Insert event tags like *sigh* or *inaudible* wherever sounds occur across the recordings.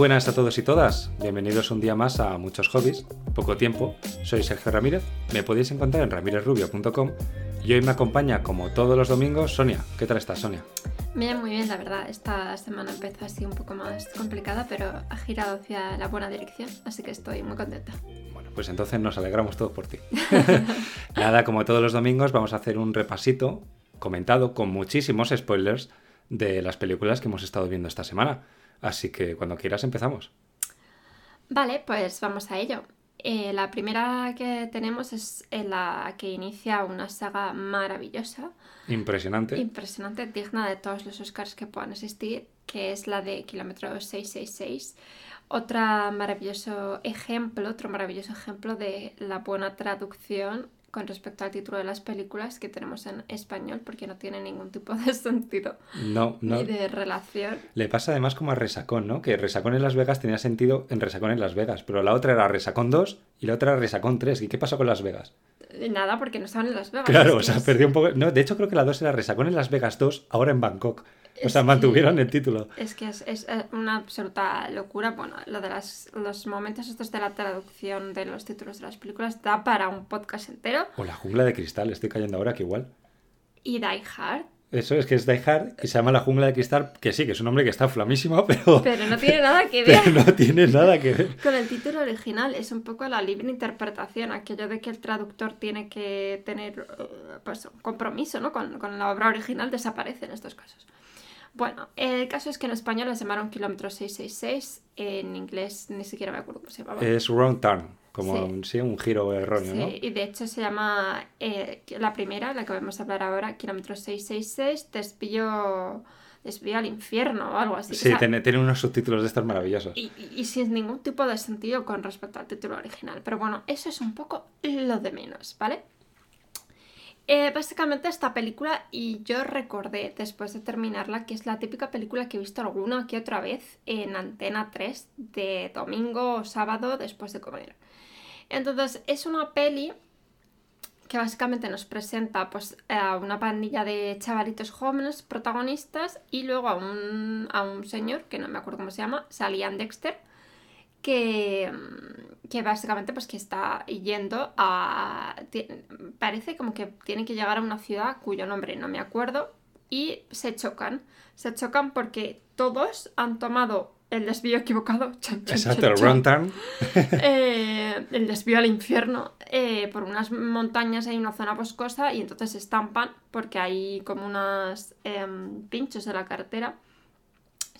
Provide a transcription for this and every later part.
buenas a todos y todas. Bienvenidos un día más a Muchos Hobbies, poco tiempo. Soy Sergio Ramírez. Me podéis encontrar en ramirezrubio.com y hoy me acompaña, como todos los domingos, Sonia. ¿Qué tal estás, Sonia? Bien, muy bien, la verdad. Esta semana empezó así un poco más complicada, pero ha girado hacia la buena dirección, así que estoy muy contenta. Bueno, pues entonces nos alegramos todos por ti. *laughs* Nada, como todos los domingos, vamos a hacer un repasito comentado con muchísimos spoilers de las películas que hemos estado viendo esta semana. Así que cuando quieras empezamos. Vale, pues vamos a ello. Eh, la primera que tenemos es la que inicia una saga maravillosa. Impresionante. Impresionante, digna de todos los Oscars que puedan existir, que es la de Kilómetro 666. Otro maravilloso ejemplo, otro maravilloso ejemplo de la buena traducción con respecto al título de las películas que tenemos en español porque no tiene ningún tipo de *laughs* sentido no, no. ni de relación. Le pasa además como a Resacón, ¿no? Que Resacón en Las Vegas tenía sentido en Resacón en Las Vegas, pero la otra era Resacón 2 y la otra era Resacón 3. ¿Y qué pasó con Las Vegas? Nada, porque no estaban en Las Vegas. Claro, o sea, perdió un poco... No, de hecho creo que la 2 era Resacón en Las Vegas 2, ahora en Bangkok. O sea, mantuvieron el título. Es que es, es, eh, una absoluta locura. Bueno, lo de las, los momentos estos de la traducción de los títulos de las películas da para un podcast entero. O La Jungla de Cristal, estoy cayendo ahora que igual. Y Die Hard. Eso es que es Die Hard y se llama La Jungla de Cristal, que sí, que es un nombre que está flamísimo, *laughs* pero... Pero no tiene nada que *laughs* ver. Pero no tiene nada que ver. Con el título original es un poco la libre interpretación, aquello de que el traductor tiene que tener pues, un compromiso ¿no? con, con la obra original, desaparece en estos casos. Bueno, el caso es que en español la llamaron Kilómetro 666, en inglés ni siquiera me acuerdo cómo se llamaba. Es Wrong Turn, como sí. un giro erróneo, sí, ¿no? y de hecho se llama eh, la primera, la que vamos a hablar ahora, Kilómetro 666, desvío, desvío al infierno o algo así. Sí, o sea, tiene, tiene, unos subtítulos de estos maravillosos. Y, y, y, sin ningún tipo de sentido con respecto al título original. Pero bueno, eso es un poco lo de menos, ¿vale? Eh, básicamente esta película, y yo recordé después de terminarla, que es la típica película que he visto alguna que otra vez en Antena 3 de domingo o sábado después de comer. Entonces es una peli que básicamente nos presenta pues, a una pandilla de chavalitos jóvenes protagonistas y luego a un, a un señor, que no me acuerdo cómo se llama, Salian Dexter, que, que, básicamente pues que está yendo a... Parece como que tiene que llegar a una ciudad cuyo nombre no me acuerdo y se chocan. Se chocan porque todos han tomado el desvío equivocado. *laughs* Chan, chan, Exacto, chan, el *laughs* eh, el desvío al infierno. Eh, por unas montañas hay una zona boscosa y entonces se estampan porque hay como unos eh, pinchos en la carretera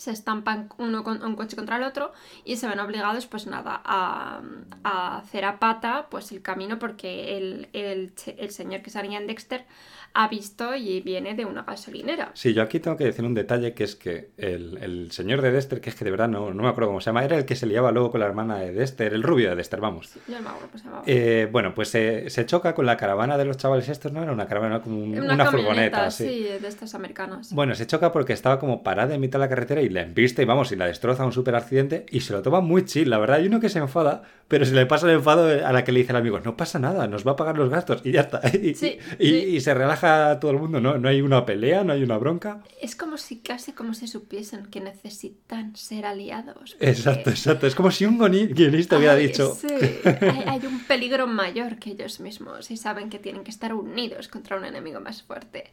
se estampan uno con un coche contra el otro y se ven obligados pues nada a, a hacer a pata pues el camino porque el, el, el señor que salía en Dexter ha visto y viene de una gasolinera. Sí, yo aquí tengo que decir un detalle que es que el, el señor de Dexter, que es que de verdad no, no, me acuerdo cómo se llama, era el que se liaba luego con la hermana de Dexter, el rubio de Dexter, vamos. Sí, yo no me acuerdo cómo se llamaba. Eh, bueno, pues se, se, choca con la caravana de los chavales estos, ¿no? Era una caravana como un, una, una furgoneta. Sí. sí, de estas americanas. Bueno, se choca porque estaba como parada en mitad de la carretera y la embiste y vamos, y la destroza un super accidente y se lo toma muy chill, la verdad. Hay uno que se enfada, pero se le pasa el enfado a la que le dice el amigo, no pasa nada, nos va a pagar los gastos y ya está. *laughs* Y, sí, y, sí. y se relaja todo el mundo, ¿no? No hay una pelea, no hay una bronca. Es como si casi como si supiesen que necesitan ser aliados. Porque... Exacto, exacto. Es como si un guionista hubiera dicho... Sí, *laughs* hay, hay, un peligro mayor que ellos mismos y saben que tienen que estar unidos contra un enemigo más fuerte.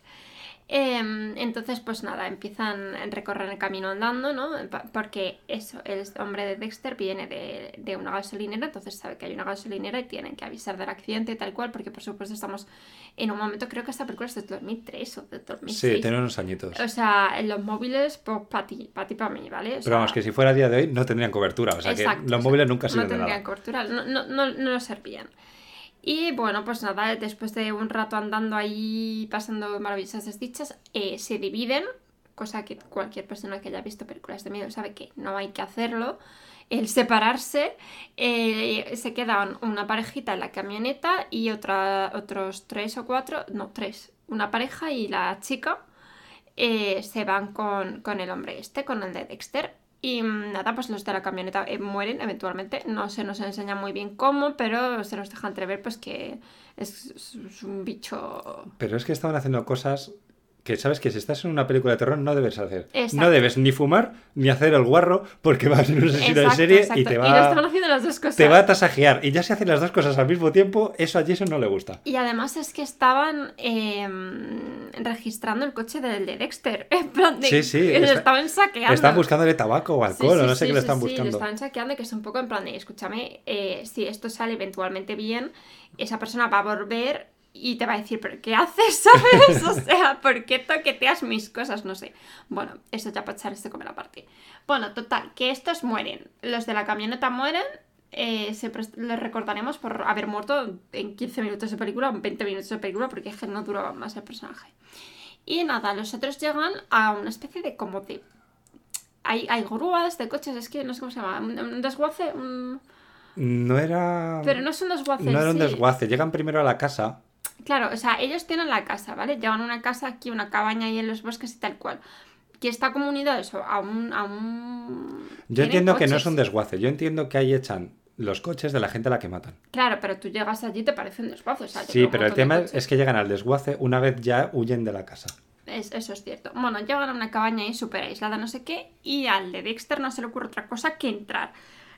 Eh, entonces, pues nada, empiezan a recorrer el camino andando, ¿no? Porque eso, el hombre de Dexter viene de, de, una gasolinera, entonces sabe que hay una gasolinera y tienen que avisar del accidente y tal cual, porque por supuesto estamos en un momento, creo que esta película es de 2003 o de 2006. Sí, tiene unos añitos. O sea, en los móviles, pues para ti, para ti, para mí, ¿vale? O Pero sea, vamos, que si fuera a día de hoy no tendrían cobertura, o sea exacto, que los móviles nunca sirven no de nada. tendrían cobertura, no, no, no, no lo servían. Y bueno, pues nada, después de un rato andando ahí, pasando maravillosas desdichas, eh, se dividen, cosa que cualquier persona que haya visto películas de miedo sabe que no hay que hacerlo. El separarse, eh, se quedan una parejita en la camioneta y otra, otros tres o cuatro, no, tres, una pareja y la chica eh, se van con, con el hombre este, con el de Dexter. Y nada, pues los de la camioneta eh, mueren eventualmente. No se nos enseña muy bien cómo, pero se nos deja entrever pues que es, es un bicho. Pero es que estaban haciendo cosas que sabes que si estás en una película de terror no debes hacer. Exacto. No debes ni fumar ni hacer el guarro porque vas a ser un asesino de serie exacto. y te lo va, están haciendo las dos cosas. te va a tasajear. Y ya se hacen las dos cosas al mismo tiempo, eso a Jason no le gusta. Y además es que estaban eh, registrando el coche del de Dexter. *laughs* En plan de Sí, sí, que está- estaban saqueando. Están buscándole tabaco o Sí, alcohol sí, o no sé sí, qué le sí, están sí, buscando. le están saqueando, que es un poco en plan de, escúchame, eh, si esto sale eventualmente bien, esa persona va a volver y te va a decir, ¿pero qué haces? *laughs* ¿Sabes? O sea, ¿por qué toqueteas mis cosas? No sé. Bueno, eso ya para echar este comer aparte. Bueno, total, que estos mueren. Los de la camioneta mueren. eh, siempre les recordaremos por haber muerto en 15 minutos de película, en 20 minutos de película, porque es que no duraba más el personaje. Y nada, los otros llegan a una especie de como de hay, hay grúas de coches, es que no sé cómo se llama, un, desguace, un... No era. pero no es un desguace. no era un sí. desguace. Llegan primero a la casa. Claro, o sea, ellos tienen la casa, ¿vale? Llevan una casa aquí, una cabaña ahí en los bosques y tal cual. Que está como unido a eso, a un... A un... Yo entiendo que no es un desguace. Yo entiendo que ahí echan los coches de la gente a la que matan. Claro, pero tú llegas allí y te parece un desguace. O sea, Sí, pero el tema es que llegan al desguace una vez ya huyen de la casa. Es- eso es cierto. Bueno, llegan a una cabaña ahí súper aislada, no sé qué, y al de Dexter no se le ocurre otra cosa que entrar.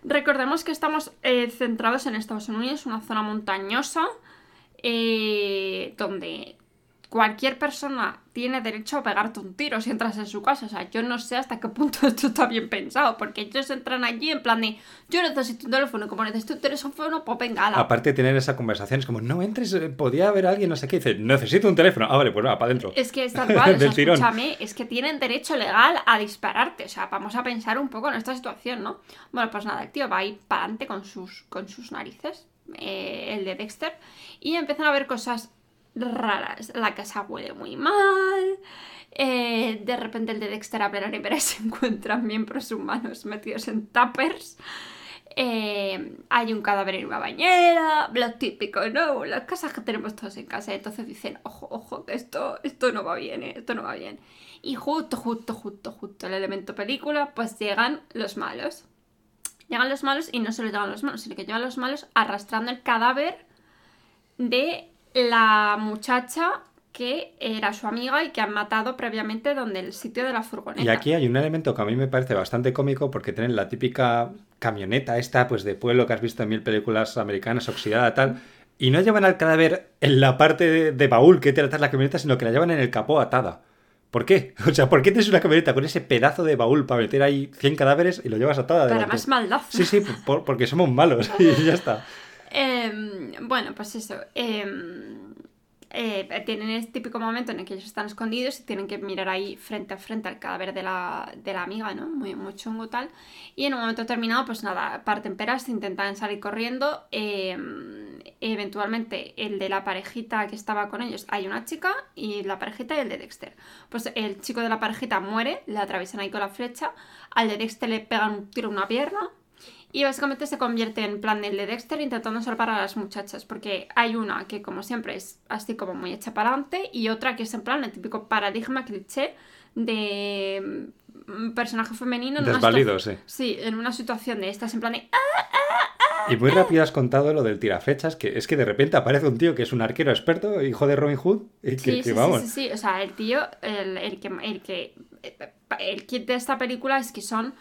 Recordemos que estamos eh, centrados en Estados Unidos, una zona montañosa, eh, donde cualquier persona tiene derecho a pegarte un tiro si entras en su casa. O sea, yo no sé hasta qué punto *laughs* esto está bien pensado, porque ellos entran allí en plan de, yo necesito un teléfono, como necesito un teléfono, pues venga, ala. Aparte de tener esa conversación, es como, no entres, eh, podía haber alguien, no sé qué. Dice, necesito un teléfono. Ah, vale, pues va, para adentro. Es que es tal cual, *laughs* o sea, escúchame, es que tienen derecho legal a dispararte. O sea, vamos a pensar un poco en esta situación, ¿no? Bueno, pues nada, el tío va a ir para adelante con sus, con sus narices, eh, el de Dexter, y empiezan a ver cosas raras. La casa huele muy mal. eh, de repente el de Dexter abre la nevera y se encuentran miembros humanos metidos en tuppers. Eh, hay un cadáver en una bañera, lo típico, ¿no? Las casas que tenemos todos en casa. Entonces dicen, ojo, ojo, que esto, esto no va bien, esto no va bien. Y justo, justo, justo, justo el elemento película, pues llegan los malos. Llegan los malos y no solo llegan los malos, sino que llegan los malos arrastrando el cadáver de la muchacha que era su amiga y que han matado previamente donde el sitio de la furgoneta. Y aquí hay un elemento que a mí me parece bastante cómico porque tienen la típica camioneta esta, pues de pueblo que has visto en mil películas americanas, oxidada, tal. Y no llevan al cadáver en la parte de, baúl que te atrás la camioneta, sino que la llevan en el capó atada. ¿Por qué? *laughs* O sea, ¿por qué tienes una camioneta con ese pedazo de baúl para meter ahí 100 cadáveres y lo llevas atada? Para más maldad. Sí, sí, por- porque somos malos *laughs* y ya está. Em, bueno, pues eso. em, eh, tienen el típico momento en el que ellos están escondidos y tienen que mirar ahí frente a frente al cadáver de la, de la amiga, ¿no? Muy, muy chungo tal. Y en un momento determinado, pues nada, parten peras, intentan salir corriendo. em, eventualmente, el de la parejita que estaba con ellos, hay una chica y la parejita y el de Dexter. Pues el chico de la parejita muere, le atraviesan ahí con la flecha. Al de Dexter le pegan un tiro en una pierna. Y básicamente se convierte en plan del de Dexter intentando salvar a las muchachas, porque hay una que como siempre es así como muy hecha para adelante y otra que es en plan el típico paradigma cliché de mm, personaje femenino en Desvalido, sí. Sí, en una situación de estas en plan de "Ah, Y muy rápido has contado lo del tiraflechas, que es que de repente aparece un tío que es un arquero experto, hijo de Robin Hood, y que, Sí, que sí, sí, sí, sí, o sea, el tío, el, el que, el que, el kit de esta película es que son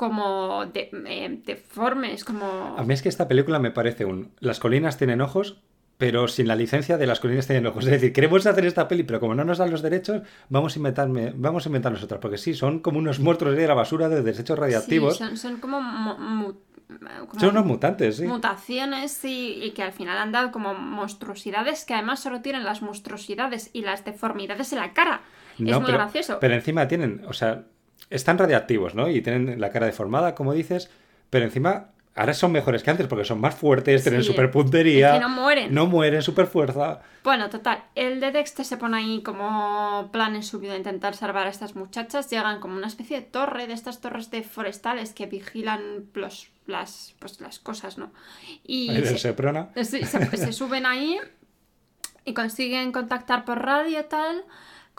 como de- eh, deformes, como... A mí es que esta película me parece un... Las colinas tienen ojos, pero sin la licencia de las colinas tienen ojos. *laughs* Es decir, queremos hacer esta peli, pero como no nos dan los derechos, vamos a inventarme, vamos a inventar nosotras. Porque sí, son como unos monstruos de la basura de desechos radiactivos. Sí, son, son como, mu- como son unos mutantes, sí. mutaciones y, y que al final han dado como monstruosidades que además solo tienen las monstruosidades y las deformidades en la cara. es muy pero, gracioso. Pero encima tienen, o sea, están radiactivos, ¿no? Y tienen la cara deformada, como dices, pero encima ahora son mejores que antes porque son más fuertes, tienen Sí, super puntería. es que no mueren. No mueren, super fuerza. Bueno, total, el de Dexter se pone ahí como plan en su vida intentar salvar a estas muchachas. Llegan como una especie de torre, de estas torres de forestales que vigilan los, las, pues, las cosas, ¿no? Y Ahí se- Seprona. Sí, se, se suben ahí y consiguen contactar por radio y tal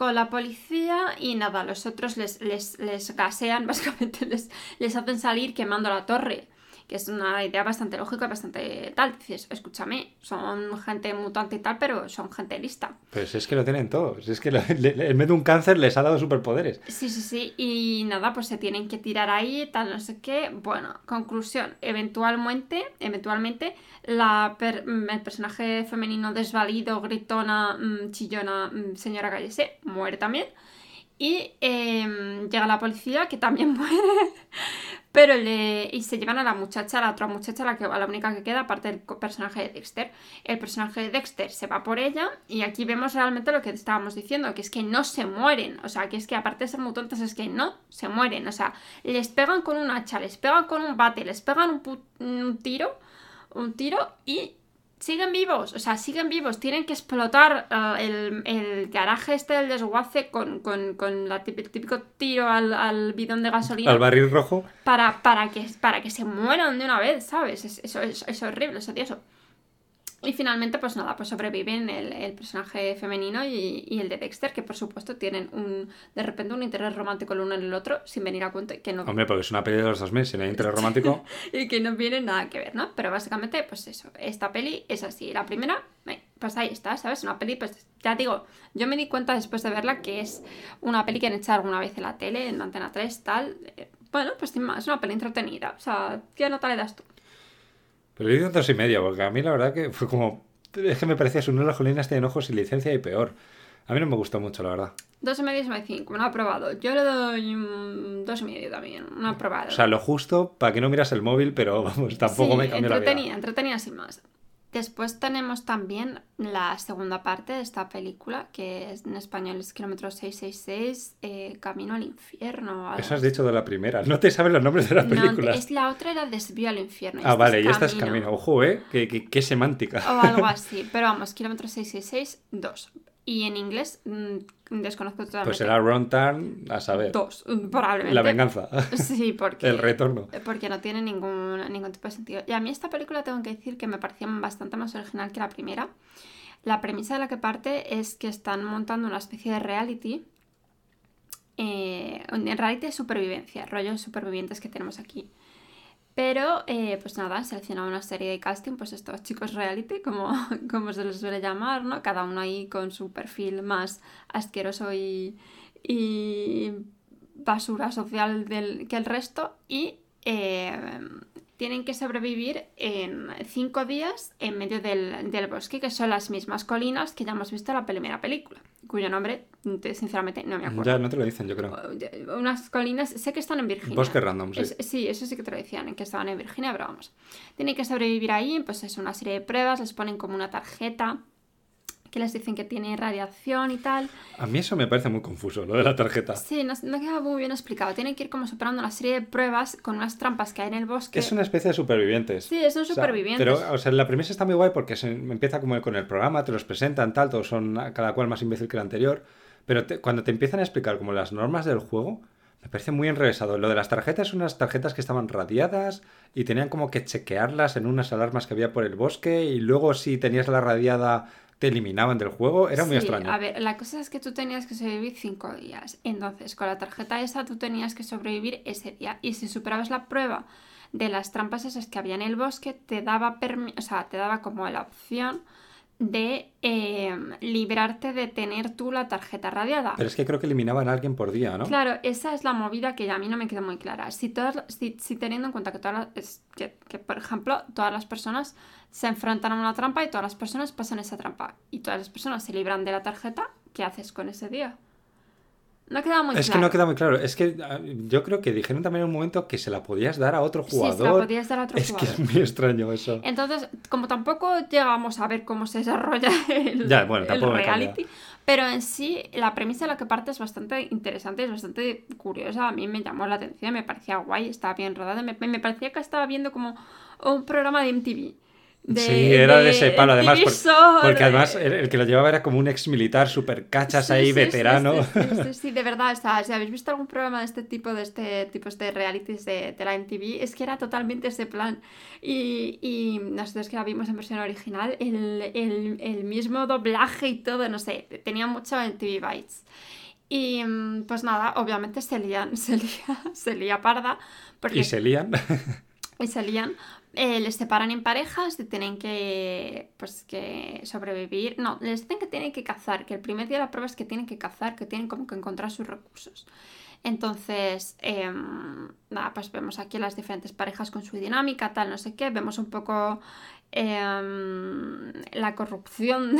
con la policía y nada, los otros les, les, les gasean, *laughs* básicamente les, les hacen salir quemando la torre. Que es una idea bastante lógica, bastante tal. Dices, escúchame, son gente mutante y tal, pero son gente lista. Pues es que lo tienen todos. Es que lo- *laughs* le- en vez de un cáncer les ha dado superpoderes. Sí, sí, sí. Y nada, pues se tienen que tirar ahí, tal, no sé qué. Bueno, conclusión. Eventualmente, eventualmente, la per- mm, el personaje femenino desvalido, gritona, mm, chillona, mm, señora Cállese, muere también. Y em, llega la policía, que también *laughs* muere. Pero le. Y se llevan a la muchacha, a la otra muchacha, la, que, a la única que queda, aparte del personaje de Dexter. El personaje de Dexter se va por ella. Y aquí vemos realmente lo que estábamos diciendo, que es que no se mueren. O sea, que es que aparte de ser muy tontas, es que no se mueren. O sea, les pegan con un hacha, les pegan con un bate, les pegan un tiro. Un tiro y siguen vivos, o sea, siguen vivos. Tienen que explotar ah, el, el garaje este del desguace con, con, con la típico, típico tiro al, al bidón de gasolina Al barril rojo. para, para, que, para que se mueran de una vez, ¿sabes? Es- eso es, es horrible, es odioso. Y finalmente, pues nada, pues sobreviven el, el personaje femenino y, y el de Dexter, que por supuesto tienen un de repente un interés romántico el uno en el otro, sin venir a cuento, que no, Hombre, porque es una peli de los 2000, si no hay interés romántico. *laughs* y que no tiene nada que ver, ¿no? Pero básicamente, pues eso, esta peli es así. La primera, eh, pues ahí está, ¿sabes? Una peli, pues ya digo, yo me di cuenta después de verla que es una peli que han echado alguna vez en la tele, en Antena 3, tal. eh, Bueno, pues sin más, es una peli entretenida. O sea, ¿qué nota le das tú? Pero le di un dos y medio, porque a mí la verdad que fue como. Es que me parecía su las colinas tienen ojos y licencia y peor. A mí no me gustó mucho, la verdad. Dos y medio sobre cinco, no aprobado. Yo le doy un dos y medio también, no aprobado. O sea, lo justo para que no miras el móvil, pero vamos, tampoco Sí, me cambió la vida. entretenida sin más. Después tenemos también la segunda parte de esta película, que es, en español es Kilómetro 666, eh, Camino al Infierno. Eso has dicho de la primera. No te sabes los nombres de las No, películas. es la otra era Desvío al Infierno. Ah, vale, y esta es camino. Ojo, ¿eh? Qué, qué- qué semántica. O algo *laughs* así. Pero vamos, Kilómetro 666, 2. Y en inglés mm, desconozco totalmente. Pues será Ron Turn, a saber. Dos, mm, probablemente. La venganza. *laughs* Sí, porque... El retorno. Porque no tiene ningún, ningún tipo de sentido. Y a mí esta película tengo que decir que me parecía bastante más original que la primera. La premisa de la que parte es que están montando una especie de reality. Eh, en reality de supervivencia, rollos supervivientes que tenemos aquí. Pero, eh, pues nada, han seleccionado una serie de casting, pues estos chicos reality, como, *laughs* como se les suele llamar, ¿no? Cada uno ahí con su perfil más asqueroso y, y basura social del, que el resto. Y eh, tienen que sobrevivir en cinco días en medio del, del bosque, que son las mismas colinas que ya hemos visto en la primera película, cuyo nombre, te- sinceramente, no me acuerdo. Ya no te lo dicen, yo creo. Unas colinas, sé que están en Virginia. Bosque random, sí. Es- sí, eso sí que te lo decían, en que estaban en Virginia, pero vamos. Tienen que sobrevivir ahí, pues es una serie de pruebas, les ponen como una tarjeta que les dicen que tiene radiación y tal. A mí eso me parece muy confuso, lo de la tarjeta. Sí, no, no queda muy bien explicado. Tienen que ir como superando una serie de pruebas con unas trampas que hay en el bosque. Es una especie de supervivientes. Sí, son O sea, supervivientes. pero, o sea, la premisa está muy guay porque se empieza como con el programa, te los presentan, tal, todos son cada cual más imbécil que el anterior. Pero te- cuando te empiezan a explicar como las normas del juego, me parece muy enrevesado. Lo de las tarjetas son unas tarjetas que estaban radiadas y tenían como que chequearlas en unas alarmas que había por el bosque y luego si tenías la radiada te eliminaban del juego. Era muy Sí, extraño. A ver, la cosa es que tú tenías que sobrevivir cinco días. Entonces, con la tarjeta esa tú tenías que sobrevivir ese día. Y si superabas la prueba de las trampas esas que había en el bosque, te daba, o sea, te daba como la opción de eh, librarte de tener tú la tarjeta radiada. Pero es que creo que eliminaban a alguien por día, ¿no? Claro, esa es la movida que a mí no me quedó muy clara. Si, todas, si, si teniendo en cuenta que, todas las- es que, que, por ejemplo, todas las personas se enfrentan a una trampa y todas las personas pasan esa trampa y todas las personas se libran de la tarjeta, ¿qué haces con ese día? No queda muy Es que claro. no queda muy claro. Es que yo creo que dijeron también en un momento que se la podías dar a otro Sí, se la jugador. podías dar a otro es que jugador. es muy extraño eso. Entonces, como tampoco llegamos a ver cómo se desarrolla *laughs* el, Ya, bueno, el tampoco me reality, pero en sí la premisa de la que parte es bastante interesante, es bastante curiosa. A mí me llamó la atención, me parecía guay, estaba bien rodada, me, me parecía que estaba viendo como un programa de MTV. De- sí, era de ese palo, además, porque de- además el, el que lo llevaba era como un ex militar super cachas Sí, ahí, sí, veterano. Sí, sí, sí, de verdad. O sea, si habéis visto algún programa de este tipo, de este tipo de realities de, de la MTV, es que era totalmente ese plan. Y, y nosotros que la vimos en versión original, el, el- el mismo doblaje y todo, no sé, tenía mucho MTV Bites. Y mm, pues nada, obviamente se lían, *laughs* se lía, se lía parda. Porque y se lían. y salían, eh, les separan en parejas y tienen que, pues, que sobrevivir. No, les dicen que tienen que cazar, que el primer día de la prueba es que tienen que cazar, que tienen como que encontrar sus recursos. Entonces, em, nada, pues vemos aquí las diferentes parejas con su dinámica, tal, no sé qué. Vemos un poco em, la corrupción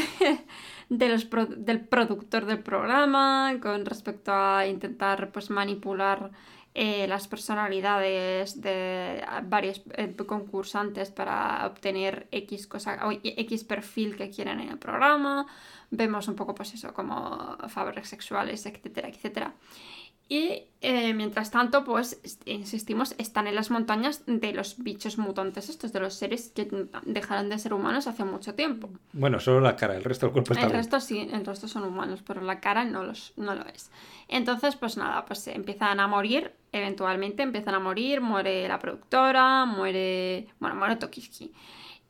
de, los del productor del programa con respecto a intentar pues manipular eh, las personalidades de varios eh, concursantes para obtener X cosa o X perfil que quieren en el programa. Vemos un poco pues eso como favores sexuales, etcétera, etcétera. Y eh, mientras tanto, pues, insistimos, están en las montañas de los bichos mutantes estos, de los seres que dejaron de ser humanos hace mucho tiempo. Bueno, solo la cara, el resto del cuerpo está El resto sí, el resto son humanos, pero la cara no, los, no lo es. Entonces, pues nada, pues empiezan a morir, eventualmente empiezan a morir, muere la productora, muere, bueno, muere Tokiski.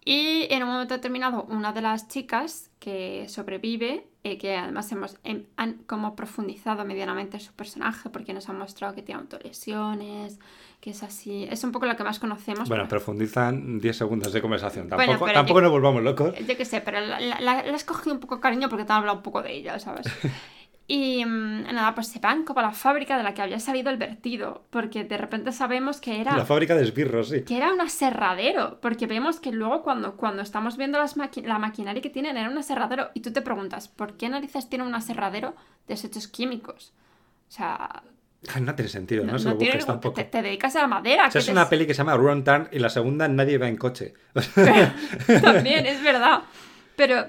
Y en un momento determinado, una de las chicas que sobrevive, eh, que además hemos em, han como profundizado medianamente su personaje, porque nos han mostrado que tiene autolesiones, que es así. Es un poco lo que más conocemos. Bueno, profundizan 10 segundos de conversación. Tampoco, tampoco nos volvamos locos. Yo qué sé, pero la, la, la, he escogido un poco cariño porque te han hablado un poco de ella, ¿sabes? *laughs* Y mm, nada, pues se van como a la fábrica de la que había salido el vertido, porque de repente sabemos que era... La fábrica de esbirros, sí. Que era un aserradero, porque vemos que luego cuando, cuando estamos viendo las la maquinaria que tienen era un aserradero y tú te preguntas, ¿por qué narices tiene un aserradero de desechos químicos? O sea... No tiene sentido, ¿no? Se lo busques tampoco. Te, dedicas a la madera. O sea, es una peli que se llama Run Turn y la segunda nadie va en coche. *laughs* También, es verdad. Pero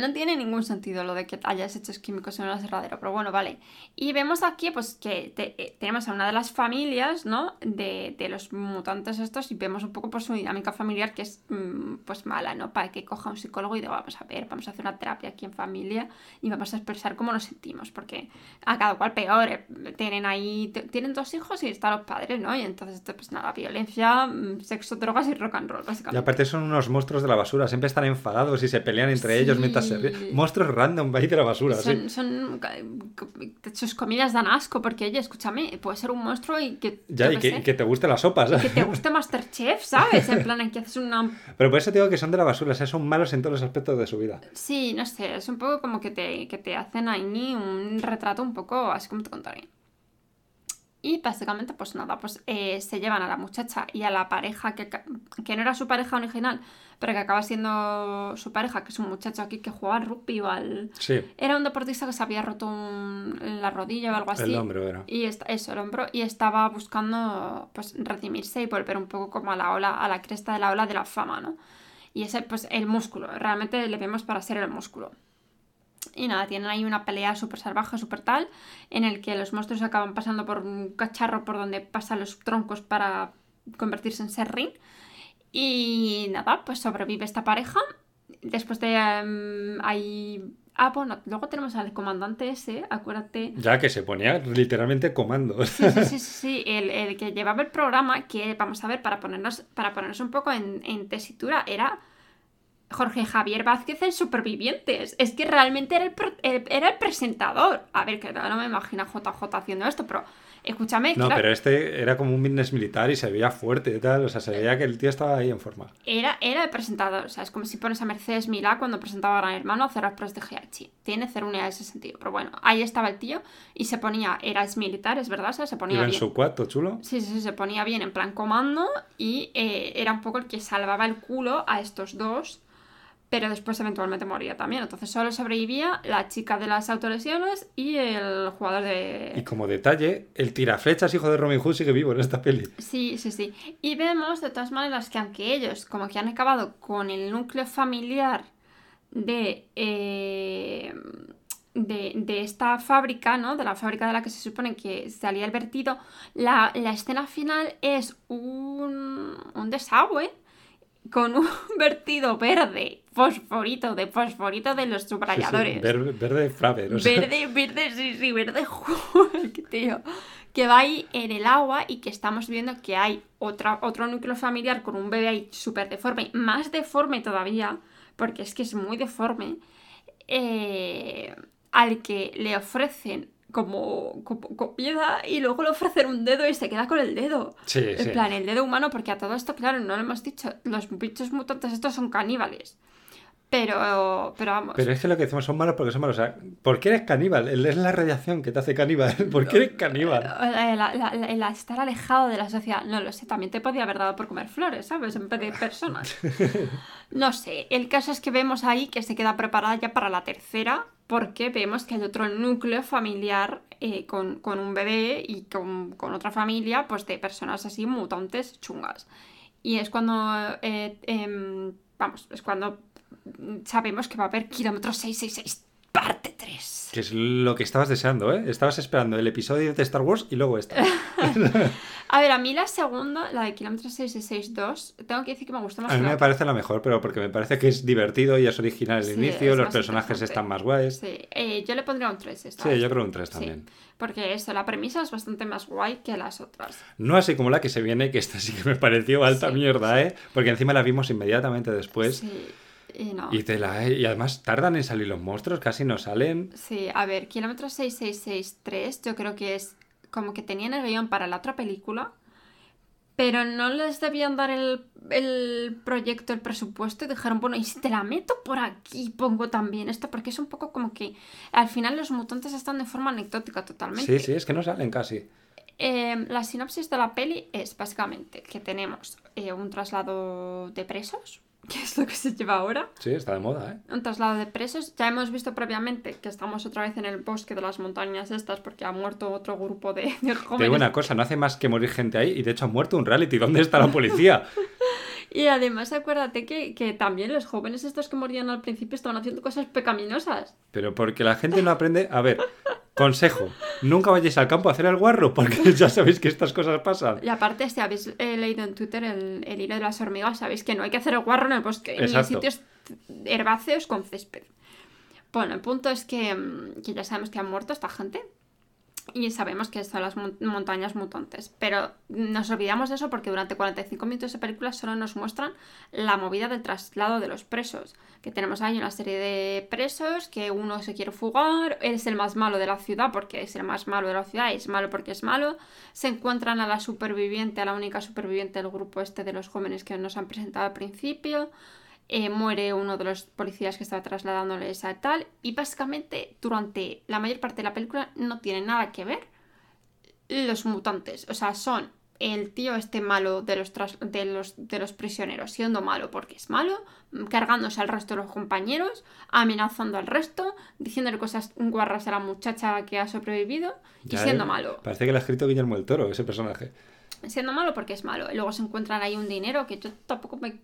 no tiene ningún sentido lo de que hayas hechos químicos en un aserradero, pero bueno, vale. Y vemos aquí, pues, que eh, tenemos a una de las familias, ¿no? De, los mutantes estos y vemos un poco por su dinámica familiar que es, mm, pues, mala, ¿no? Para que coja un psicólogo y diga, vamos a ver, vamos a hacer una terapia aquí en familia y vamos a expresar cómo nos sentimos, porque a cada cual peor. Eh, tienen ahí, tienen dos hijos y están los padres, ¿no? Y entonces, pues nada, violencia, mm, sexo, drogas y rock and roll, básicamente. Y aparte son unos monstruos de la basura, siempre están enfadados y se pelean entre ellos mientras Monstruos random ahí de la basura, son, Son. Sus comidas dan asco, porque, oye, escúchame, puede ser un monstruo y que. Ya, y que, te guste la sopa, ¿sabes? que te guste Masterchef, ¿sabes? En plan, en que haces una. *laughs* Pero por eso te digo que son de la basura, o sea, son malos en todos los aspectos de su vida. Sí, no sé, es un poco como que te, que te hacen ahí un retrato un poco, así como te contaré. Y básicamente, pues nada, pues eh, se llevan a la muchacha y a la pareja que, que, no era su pareja original, pero que acaba siendo su pareja, que es un muchacho aquí que juega al rugby o al... Sí. Era un deportista que se había roto un... la rodilla o algo así. El hombro era. Y eso, el hombro. Y estaba buscando, pues, redimirse y volver un poco como a la ola, a la cresta de la ola de la fama, ¿no? Y ese, pues, el músculo. Realmente le vemos para ser el músculo. Y nada, tienen ahí una pelea súper salvaje, súper tal, en el que los monstruos acaban pasando por un cacharro por donde pasan los troncos para convertirse en serrín. Y nada, pues sobrevive esta pareja. Después de em, ahí... Ah, bueno, luego tenemos al comandante ese, acuérdate. Ya que se ponía literalmente comando. Sí, sí, sí, *laughs* sí, El, que llevaba el programa, que vamos a ver, para ponernos, para ponernos un poco en, en tesitura, era Jorge Javier Vázquez en Supervivientes. Es que realmente era el, era el presentador. A ver, que no me imagino a JJ haciendo esto, pero escúchame. No, pero este era como un business militar y se veía fuerte y tal. O sea, se veía que el tío estaba ahí en forma. Era, era el presentador. O sea, es como si pones a Mercedes Milá cuando presentaba a Gran Hermano a hacer las pruebas de GH. Tiene cero unidad en ese sentido. Pero bueno, ahí estaba el tío y se ponía. Era militar, es verdad. O sea, se ponía. ¿Iba en su cuarto, chulo? Sí, sí, sí, se ponía bien en plan comando y eh, era un poco el que salvaba el culo a estos dos pero después eventualmente moría también. Entonces solo sobrevivía la chica de las autolesiones y el jugador de... Y como detalle, el tiraflechas hijo de Robin Hood sigue vivo en esta peli. Sí, sí, sí. Y vemos de todas maneras que aunque ellos como que han acabado con el núcleo familiar de... Eh, de, esta fábrica, ¿no? De la fábrica de la que se supone que salía el vertido, la, escena final es un, un desagüe con un *laughs* vertido verde, fosforito, de fosforito de los subrayadores. verde, verde *laughs* Verde, verde, sí, sí, verde, *laughs* tío. Que va ahí en el agua y que estamos viendo que hay otra, otro núcleo familiar con un bebé ahí súper deforme, más deforme todavía, porque es que es muy deforme, eh, al que le ofrecen como, como comida y luego le ofrecen un dedo y se queda con el dedo. Sí, En sí. plan, el dedo humano, porque a todo esto, claro, no lo hemos dicho, los bichos mutantes estos son caníbales. Pero, pero vamos. Pero es que lo que decimos son malos porque son malos. O sea, ¿por qué eres caníbal? Es la radiación que te hace caníbal. *laughs* ¿Por qué eres caníbal? El estar alejado de la sociedad, no lo sé, también te podía haber dado por comer flores, ¿sabes? En vez de personas. *laughs* No sé, el caso es que vemos ahí que se queda preparada ya para la tercera, porque vemos que hay otro núcleo familiar eh, con, con un bebé y con, con otra familia, pues de personas así mutantes chungas. Y es cuando, eh, em, vamos, es cuando sabemos que va a haber kilómetro 666, parte 3. Que es lo que estabas deseando, ¿eh? Estabas esperando el episodio de Star Wars y luego esta. *laughs* A ver, a mí la segunda, la de kilómetro 662, tengo que decir que me gusta más A mí me otra. parece la mejor, pero porque me parece que es divertido y es original el Sí, inicio, es los personajes están más guays. Sí, Sí, eh, yo le pondría un 3 esta vez. yo creo un 3 Sí, también. porque eso, la premisa es bastante más guay que las otras. No así como la que se viene, que esta sí que me pareció alta Sí, mierda, ¿eh? Porque encima la vimos inmediatamente después. Sí, y no. Y, te la, y además tardan en salir los monstruos, casi no salen. Sí, a ver, kilómetro 6663 yo creo que es como que tenían el guion para la otra película, pero no les debían dar el, el proyecto, el presupuesto y dijeron, bueno, y si te la meto por aquí, pongo también esto, porque es un poco como que al final los mutantes están de forma anecdótica totalmente. Sí, sí, es que no salen casi. Eh, la sinopsis de la peli es básicamente que tenemos eh, un traslado de presos, *laughs* que es lo que se lleva ahora. Sí, está de moda, ¿eh? Un traslado de presos. Ya hemos visto previamente que estamos otra vez en el bosque de las montañas estas porque ha muerto otro grupo de, de Te jóvenes. digo una cosa, no hace más que morir gente ahí y de hecho ha muerto un reality. ¿Dónde está la policía? *laughs* Y además acuérdate que, que también los jóvenes estos que morían al principio estaban haciendo cosas pecaminosas. Pero porque la gente no aprende. A ver, consejo: nunca vayáis al campo a hacer el guarro porque *laughs* ya sabéis que estas cosas pasan. Y aparte, si habéis eh, leído en Twitter el, el hilo de las hormigas, sabéis que no hay que hacer el guarro en el bosque, ni en sitios herbáceos con césped. Bueno, el punto es que, mm, que ya sabemos que han muerto esta gente. Y sabemos que son las mon- montañas mutantes. Pero nos olvidamos de eso porque durante 45 minutos de película solo nos muestran la movida del traslado de los presos. Que tenemos ahí una serie de presos, que uno se quiere fugar, es el más malo de la ciudad porque es el más malo de la ciudad es malo porque es malo. Se encuentran a la superviviente, a la única superviviente del grupo este de los jóvenes que nos han presentado al principio. Eh, muere uno de los policías que estaba trasladándoles a tal. Y básicamente, durante la mayor parte de la película, no tiene nada que ver los mutantes. O sea, son el tío este malo de los, tras- de los, de los prisioneros, siendo malo porque es malo, cargándose al resto de los compañeros, amenazando al resto, diciéndole cosas guarras a la muchacha que ha sobrevivido y siendo ¿eh? malo. Parece que lo ha escrito Guillermo el Toro, ese personaje. Siendo malo porque es malo. Y luego se encuentran ahí un dinero que yo tampoco me...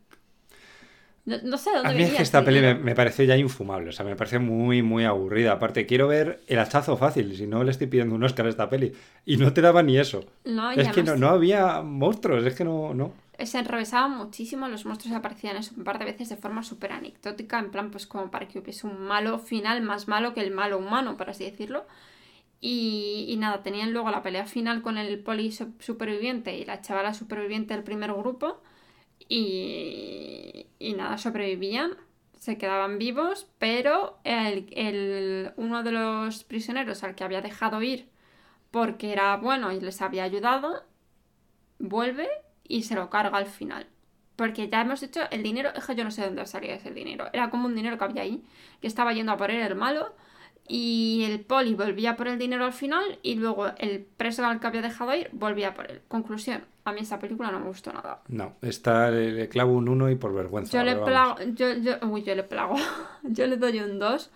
No, no sé de dónde A mí es que esta peli me, me pareció ya infumable, o sea, me pareció muy, muy aburrida. Aparte, quiero ver el hachazo fácil, si no le estoy pidiendo un Oscar a esta peli. Y no te daba ni eso. No, es que no, no había monstruos, es que no, no. se enrevesaban muchísimo, los monstruos aparecían eso un par de veces de forma súper anecdótica, en plan pues como para que hubiese un malo final más malo que el malo humano, por así decirlo. Y, y nada, tenían luego la pelea final con el poli su- superviviente y la chavala superviviente del primer grupo. Y, y nada, sobrevivían, se quedaban vivos, pero el, el- uno de los prisioneros al que había dejado ir porque era bueno y les había ayudado, vuelve y se lo carga al final. Porque ya hemos dicho, el dinero, es que yo no sé de dónde salía ese dinero. Era como un dinero que había ahí, que estaba yendo a por él el malo. Y el poli volvía por el dinero al final. Y luego el preso al que había dejado ir volvía por él. Conclusión, a mí esta película no me gustó nada. No, esta le, le clavo un 1 y por vergüenza. Yo le plago, yo, yo, uy, yo le plago. *laughs* yo le doy un 2.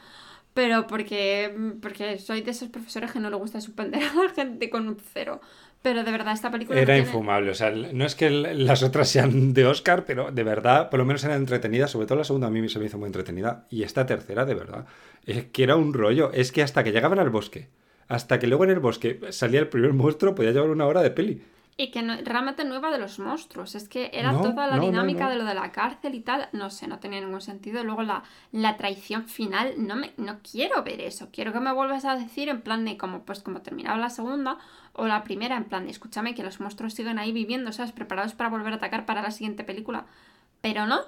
Pero porque, porque soy de esos profesores que no le gusta suspender a la gente con un cero. Pero de verdad, esta película. no Era tiene- infumable, o sea, no es que las otras sean de Oscar, pero de verdad, por lo menos era entretenida, sobre todo la segunda a mí se me hizo muy entretenida, y esta tercera, de verdad, es que era un rollo, es que hasta que llegaban al bosque, hasta que luego en el bosque salía el primer monstruo, podía llevar una hora de peli. Y que no- realmente no iba de los monstruos, es que era No, toda la no, dinámica de lo de la cárcel y tal, no sé, no tenía ningún sentido. Luego la, la traición final, no me, no quiero ver eso, quiero que me vuelvas a decir en plan de como pues como terminaba la segunda o la primera, en plan de escúchame que los monstruos siguen ahí viviendo, ¿sabes? Preparados para volver a atacar para la siguiente película. Pero no,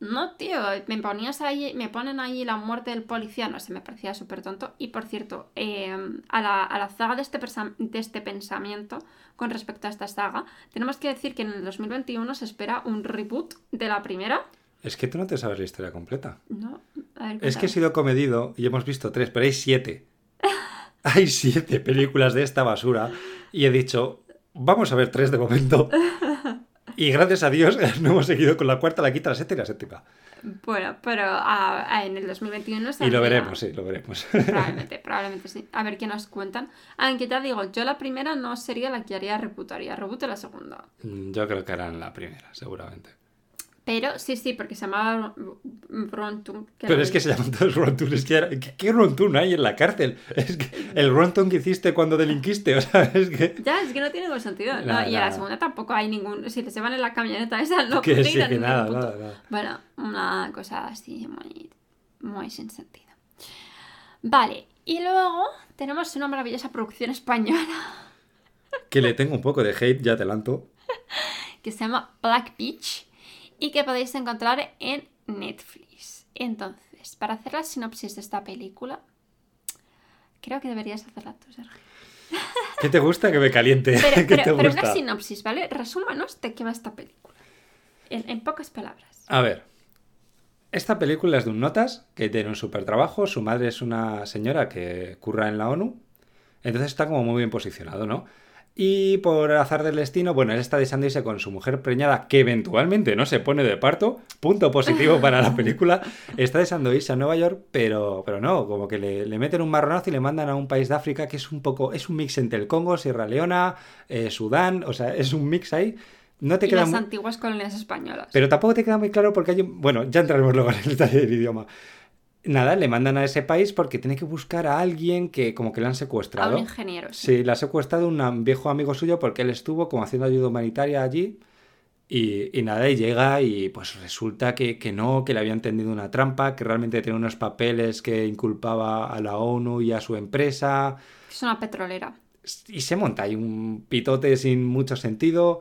No, tío, me ponías ahí, me ponen ahí la muerte del policía, no sé, me parecía súper tonto. Y por cierto, eh, a, la, a, la, saga de este, de este pensamiento con respecto a esta saga, tenemos que decir que en el 2021 se espera un reboot de la primera. Es que tú no te sabes la historia completa. No, a ver, Es que he sido comedido y hemos visto tres, pero hay siete. *laughs* hay siete películas de esta basura y he dicho, vamos a ver tres de momento. *laughs* Y gracias a Dios *laughs* no hemos seguido con la cuarta, la quinta, la sexta y la séptima. Bueno, pero a, a, en el 2021 Y lo veremos, sí, lo veremos. Probablemente, *laughs* probablemente sí. A ver qué nos cuentan. Aunque ya digo, yo la primera no sería la que haría reboot, haría reboot la segunda. Yo creo que harán la primera, seguramente. Pero sí, sí, porque se llamaba Rontum. Pero es que se llaman todos *laughs* Rontum. Es que era... ¿Qué, ¿Qué Rontum hay en la cárcel? *laughs* Es que el Rontum que hiciste cuando delinquiste, *laughs* o sea, es que... Ya, es que no tiene ningún sentido. No, y en la segunda tampoco hay ningún... Si les llevan en la camioneta esa, no Que sí, a que nada, punto. nada, nada. Bueno, una cosa así muy, muy sin sentido. Vale, y luego tenemos una maravillosa producción española Que le tengo un poco de hate, ya te adelanto. que se llama Black Beach y que podéis encontrar en Netflix. Entonces, para hacer la sinopsis de esta película, creo que deberías hacerla tú, Sergio. *laughs* ¿Qué te gusta? Que me caliente. Pero, *laughs* ¿Qué pero- te pero gusta? una sinopsis, ¿vale? Resúmanos de qué va esta película. En, en pocas palabras. A ver, esta película es de un notas que tiene un super trabajo. Su madre es una señora que curra en la ONU. Entonces está como muy bien posicionado, ¿no? Y por azar del destino, bueno, él está deseando irse con su mujer preñada, que eventualmente no se pone de parto. Punto positivo *laughs* para la película. Está deseando irse a Nueva York, pero, pero no, como que le, le meten un marronazo y le mandan a un país de África que es un poco, es un mix entre el Congo, Sierra Leona, eh, Sudán, o sea, es un mix ahí. No te Y queda las antiguas colonias españolas. pero tampoco te queda muy claro porque hay un... Bueno, ya entraremos luego en el detalle del idioma. Nada, le mandan a ese país porque tiene que buscar a alguien que como que le han a secuestrado. un ingeniero. sí. Sí, le ha secuestrado un viejo amigo suyo porque él estuvo como haciendo ayuda humanitaria allí. Y, y nada, y llega y pues resulta que, que no, que le habían tendido una trampa, que realmente tenía unos papeles que inculpaba a la ONU y a su empresa. Es una petrolera. Y se monta ahí un pitote sin mucho sentido.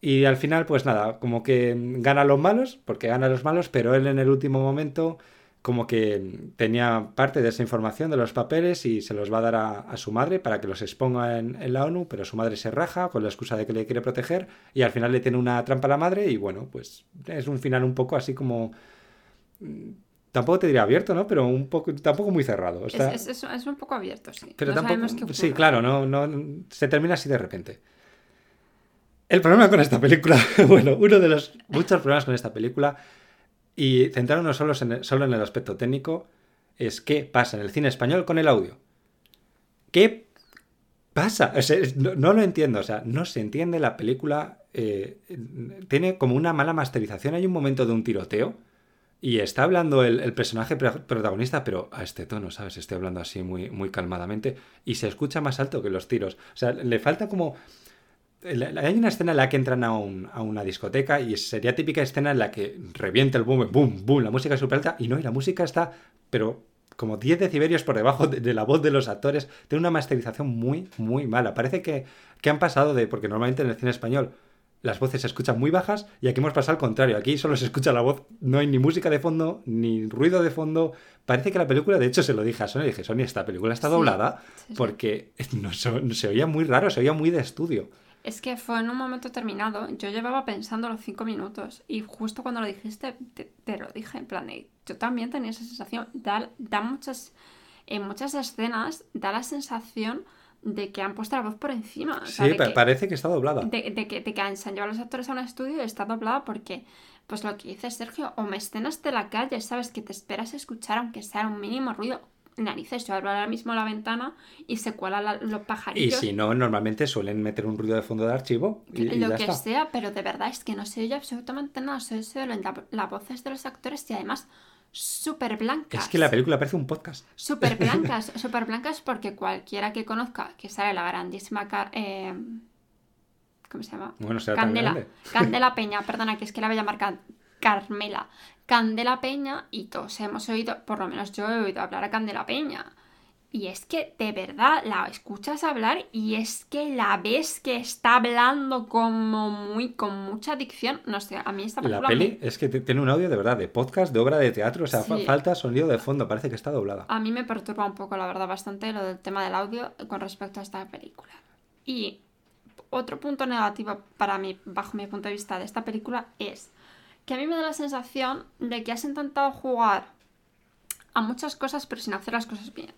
Y al final, pues nada, como que gana a los malos, porque gana a los malos, pero él en el último momento como que tenía parte de esa información de los papeles y se los va a dar a, a su madre para que los exponga en, en la ONU, pero su madre se raja con la excusa de que le quiere proteger y al final le tiene una trampa a la madre y bueno, pues es un final un poco así como... mm, Tampoco te diría abierto, ¿no? Pero un poco, tampoco muy cerrado. O sea, es, es, es- es un poco abierto, sí. pero no tampoco. Sí, claro, no, no, se termina así de repente. El problema con esta película, *laughs* bueno, uno de los muchos problemas con esta película, y centrarnos solo en el, aspecto técnico, es qué pasa en el cine español con el audio. ¿Qué pasa? No, lo entiendo, o sea, no se entiende la película. eh, tiene como una mala masterización. Hay un momento de un tiroteo. Y está hablando el, personaje pro- protagonista, pero a este tono, ¿sabes? Estoy hablando así muy, muy calmadamente. Y se escucha más alto que los tiros. O sea, le falta como. Hay una escena en la que entran a, un- a una discoteca y sería típica escena en la que revienta el boom, boom, boom, la música es súper alta y no, y la música está, pero como 10 decibelios por debajo de, de la voz de los actores. Tiene una masterización muy, muy mala. Parece que, que han pasado de, porque normalmente en el cine español las voces se escuchan muy bajas y aquí hemos pasado al contrario. Aquí solo se escucha la voz, no hay ni música de fondo, ni ruido de fondo. Parece que la película, de hecho, se lo dije a Sony, dije, Sony, esta película está doblada sí, sí. porque *laughs* no, se, se oía muy raro, se oía muy de estudio. Es que fue en un momento terminado. Yo llevaba pensando los cinco minutos y justo cuando lo dijiste, te, te lo dije. En plan, de, yo también tenía esa sensación. Da, da muchas, en muchas escenas da la sensación de que han puesto la voz por encima. o sea, Sí, que- parece que está doblada. de, de que, de que han llevado a los actores a un estudio y está doblada porque, pues lo que dice Sergio, o me escenas de la calle, sabes que te esperas escuchar aunque sea un mínimo ruido. Narices, yo abro ahora mismo la ventana y se cuelan la- los Y pajarillos. si no, normalmente suelen meter un ruido de fondo de archivo y, y lo ya que está. sea, pero de verdad es que no se oye absolutamente nada, se oye la, la voces de los actores y además súper blancas. Es que la película parece un podcast. Súper blancas, súper *laughs* blancas porque cualquiera que conozca que sale la grandísima... Car- eh, ¿Cómo se llama? Bueno, Candela. Candela *laughs* Peña, perdona, que es que la voy a llamar Can- Carmela. Candela Peña y todos hemos oído, por lo menos yo he oído hablar a Candela Peña. Y es que de verdad la escuchas hablar y es que la ves que está hablando como muy con mucha dicción. No sé, a mí esta película. La peli es que tiene un audio de verdad, de podcast, de obra de teatro, o sea, falta sonido de fondo, parece que está doblada. A mí me perturba un poco, la verdad, bastante lo del tema del audio con respecto a esta película. Y otro punto negativo para mí, bajo mi punto de vista de esta película, es que a mí me da la sensación de que has intentado jugar a muchas cosas pero sin hacer las cosas bien.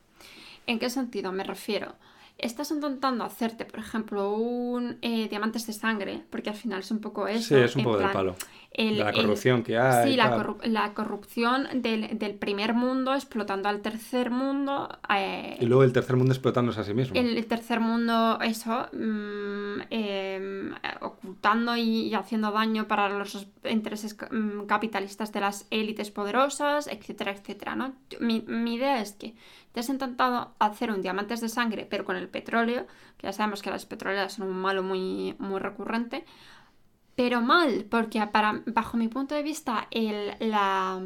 ¿En qué sentido? Me refiero. Estás intentando hacerte, por ejemplo, un eh, diamantes de sangre, porque al final es un poco eso. Sí, es un poco del palo. La corrupción que hay. Sí, la, corrupción del, primer mundo explotando al tercer mundo. Eh, y luego el tercer mundo explotándose a sí mismo. El, tercer mundo, eso, mm, em, ocultando y, haciendo daño para los intereses mm, capitalistas de las élites poderosas, etcétera, etcétera. ¿no? Mi, mi idea es que te has intentado hacer un diamantes de sangre, pero con el petróleo, que ya sabemos que las petroleras son un malo muy, muy recurrente, pero mal, porque bajo mi punto de vista el, la,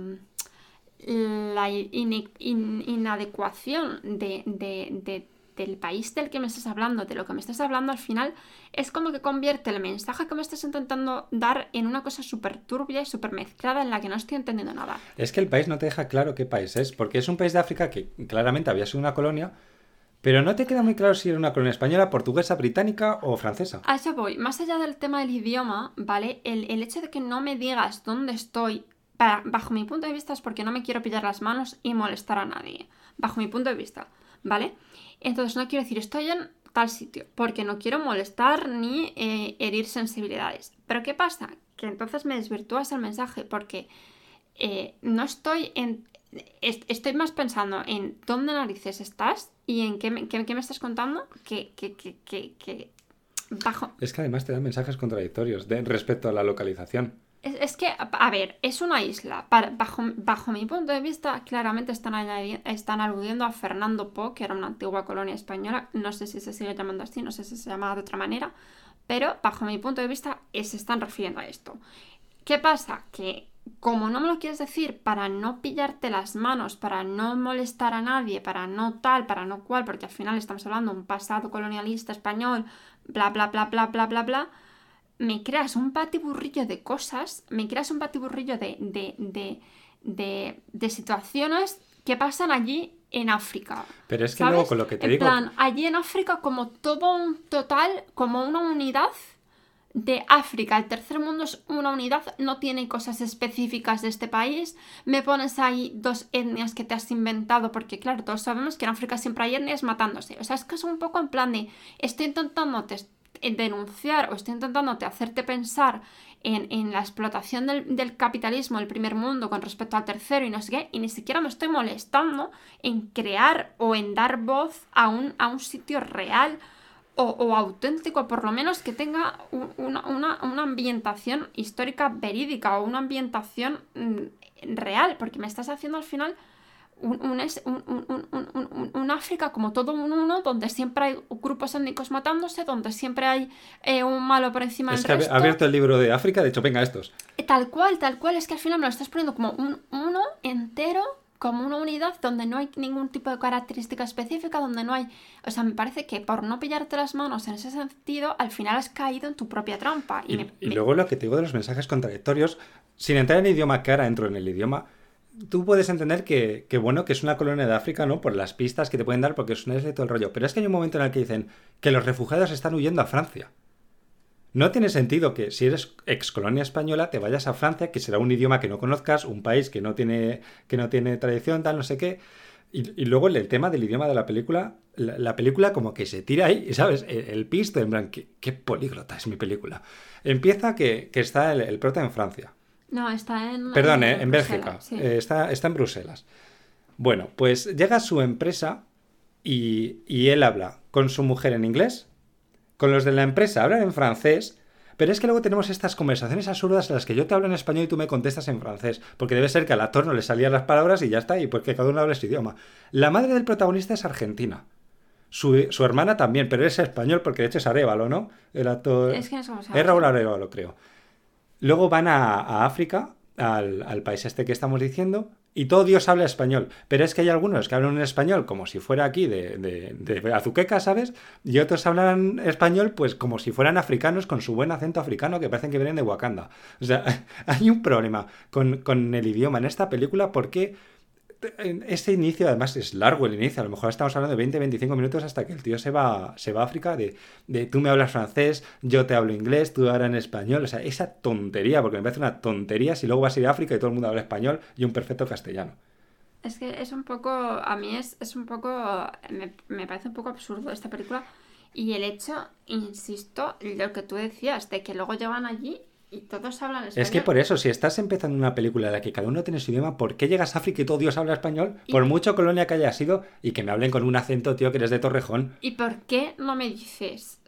la inadecuación de, de del país del que me estás hablando, de lo que me estás hablando, al final es como que convierte el mensaje que me estás intentando dar en una cosa súper turbia y súper mezclada en la que no estoy entendiendo nada. Es que el país no te deja claro qué país es, porque es un país de África que claramente había sido una colonia, pero no te queda muy claro si era una colonia española, portuguesa, británica o francesa. A eso voy. Más allá del tema del idioma, ¿vale? El, el hecho de que no me digas dónde estoy, bajo mi punto de vista, es porque no me quiero pillar las manos y molestar a nadie. Bajo mi punto de vista, ¿vale? Entonces no quiero decir estoy en tal sitio, porque no quiero molestar ni eh, herir sensibilidades. Pero ¿qué pasa? Que entonces me desvirtúas el mensaje porque eh, no estoy en... estoy más pensando en dónde narices estás y en qué me, me estás contando que, que, que, que, bajo... Es que además te dan mensajes contradictorios de, respecto a la localización. Es, que, a ver, es una isla. bajo, bajo, mi punto de vista, claramente están, están aludiendo a Fernando Po, que era una antigua colonia española. No sé si se sigue llamando así, no sé si se llama de otra manera. Pero bajo mi punto de vista, se están refiriendo a esto. ¿Qué pasa? Que como no me lo quieres decir para no pillarte las manos, para no molestar a nadie, para no tal, para no cual, porque al final estamos hablando de un pasado colonialista español, bla, bla, bla, bla, bla, bla, bla me creas un patiburrillo de cosas, me creas un patiburrillo de, de, de, de, situaciones que pasan allí en África. Pero es que luego con lo que te en digo. plan, allí en África, como todo un total, como una unidad de África. El tercer mundo es una unidad, no tiene cosas específicas de este país. Me pones ahí dos etnias que te has inventado, porque claro, todos sabemos que en África siempre hay etnias matándose. O sea, es que es un poco en plan de, estoy intentando denunciar o estoy intentando hacerte pensar en, la explotación del, capitalismo del primer mundo con respecto al tercero y no sé qué, y ni siquiera me estoy molestando en crear o en dar voz a un, a un sitio real o, auténtico, por lo menos que tenga una, una, ambientación histórica verídica o una ambientación mm, real, porque me estás haciendo al final un, un, África como todo un uno, donde siempre hay grupos étnicos matándose, donde siempre hay eh, un malo por encima del resto. Ha abierto el libro de África, de hecho, venga, estos. Eh, tal cual, tal cual, es que al final me lo estás poniendo como un uno entero, como una unidad donde no hay ningún tipo de característica específica, donde no hay... O sea, me parece que por no pillarte las manos en ese sentido, al final has caído en tu propia trampa. Y, luego lo que te digo de los mensajes contradictorios, sin entrar en el idioma que ahora entro en el idioma tú puedes entender que, bueno, que es una colonia de África, ¿no? Por las pistas que te pueden dar, porque es de todo el rollo. Pero es que hay un momento en el que dicen que los refugiados están huyendo a Francia. No tiene sentido que si eres ex colonia española te vayas a Francia, que será un idioma que no conozcas, un país que no tiene, que no tiene tradición, tal, no sé qué. Y, luego el, tema del idioma de la película, la, película como que se tira ahí, *laughs* ¿sabes? El, pisto, en plan, ¿qué, políglota es mi película. Empieza que, está el, el prota en Francia. No, está en. Perdón, en, eh, en Bélgica. Eh, está, está en Bruselas. Bueno, pues llega a su empresa y, y, él habla con su mujer en inglés, con los de la empresa hablan en francés, pero es que luego tenemos estas conversaciones absurdas en las que yo te hablo en español y tú me contestas en francés, porque debe ser que al actor no le salían las palabras y ya está, y porque cada uno habla su idioma. La madre del protagonista es argentina. Su, su hermana también, pero es español porque de hecho es Arevalo, ¿no? El actor... Es que no somos Es Raúl Arevalo, creo. Luego van a, África, al, país este que estamos diciendo, y todo Dios habla español. Pero es que hay algunos que hablan en español como si fuera aquí de, de, de Azuqueca, ¿sabes? Y otros hablan español pues como si fueran africanos con su buen acento africano que parecen que vienen de Wakanda. O sea, *laughs* hay un problema con, con el idioma en esta película porque este inicio, además es largo el inicio, a lo mejor estamos hablando de 20-25 minutos hasta que el tío se va, se va a África, de, de, tú me hablas francés, yo te hablo inglés, tú hablas en español, o sea, esa tontería, porque me parece una tontería si luego vas a ir a África y todo el mundo habla español y un perfecto castellano. Es que es un poco, a mí es, es un poco, me, me parece un poco absurdo esta película. Y el hecho, insisto, lo que tú decías, de que luego llevan allí y todos hablan español. Es que por eso, si estás empezando una película en la que cada uno tiene su idioma, ¿por qué llegas a África y todo Dios habla español? Y- Por mucho colonia que haya sido y que me hablen con un acento, tío, que eres de Torrejón. ¿Y por qué no me dices?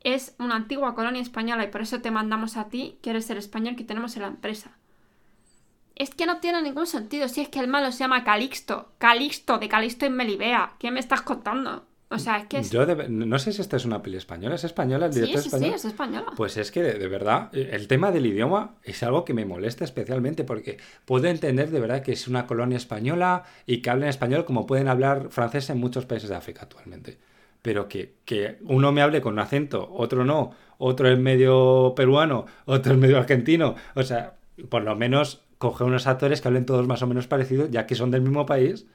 Es una antigua colonia española y por eso te mandamos a ti, que eres el español que tenemos en la empresa. Es que no tiene ningún sentido. Si es que el malo se llama Calixto. Calixto, de Calixto y Melibea. ¿Qué me estás contando? O sea, es que es... Yo de- no sé si esta es una peli española, ¿es española? ¿El Sí, director sí, es sí, español? es española. Pues es que de, de verdad, eh, el tema del idioma es algo que me molesta especialmente porque puedo entender de verdad que es una colonia española y que hablen español como pueden hablar francés en muchos países de África actualmente. Pero que, que uno me hable con un acento, otro no, otro es medio peruano, otro es medio argentino. O sea, por lo menos coge unos actores que hablen todos más o menos parecidos, ya que son del mismo país.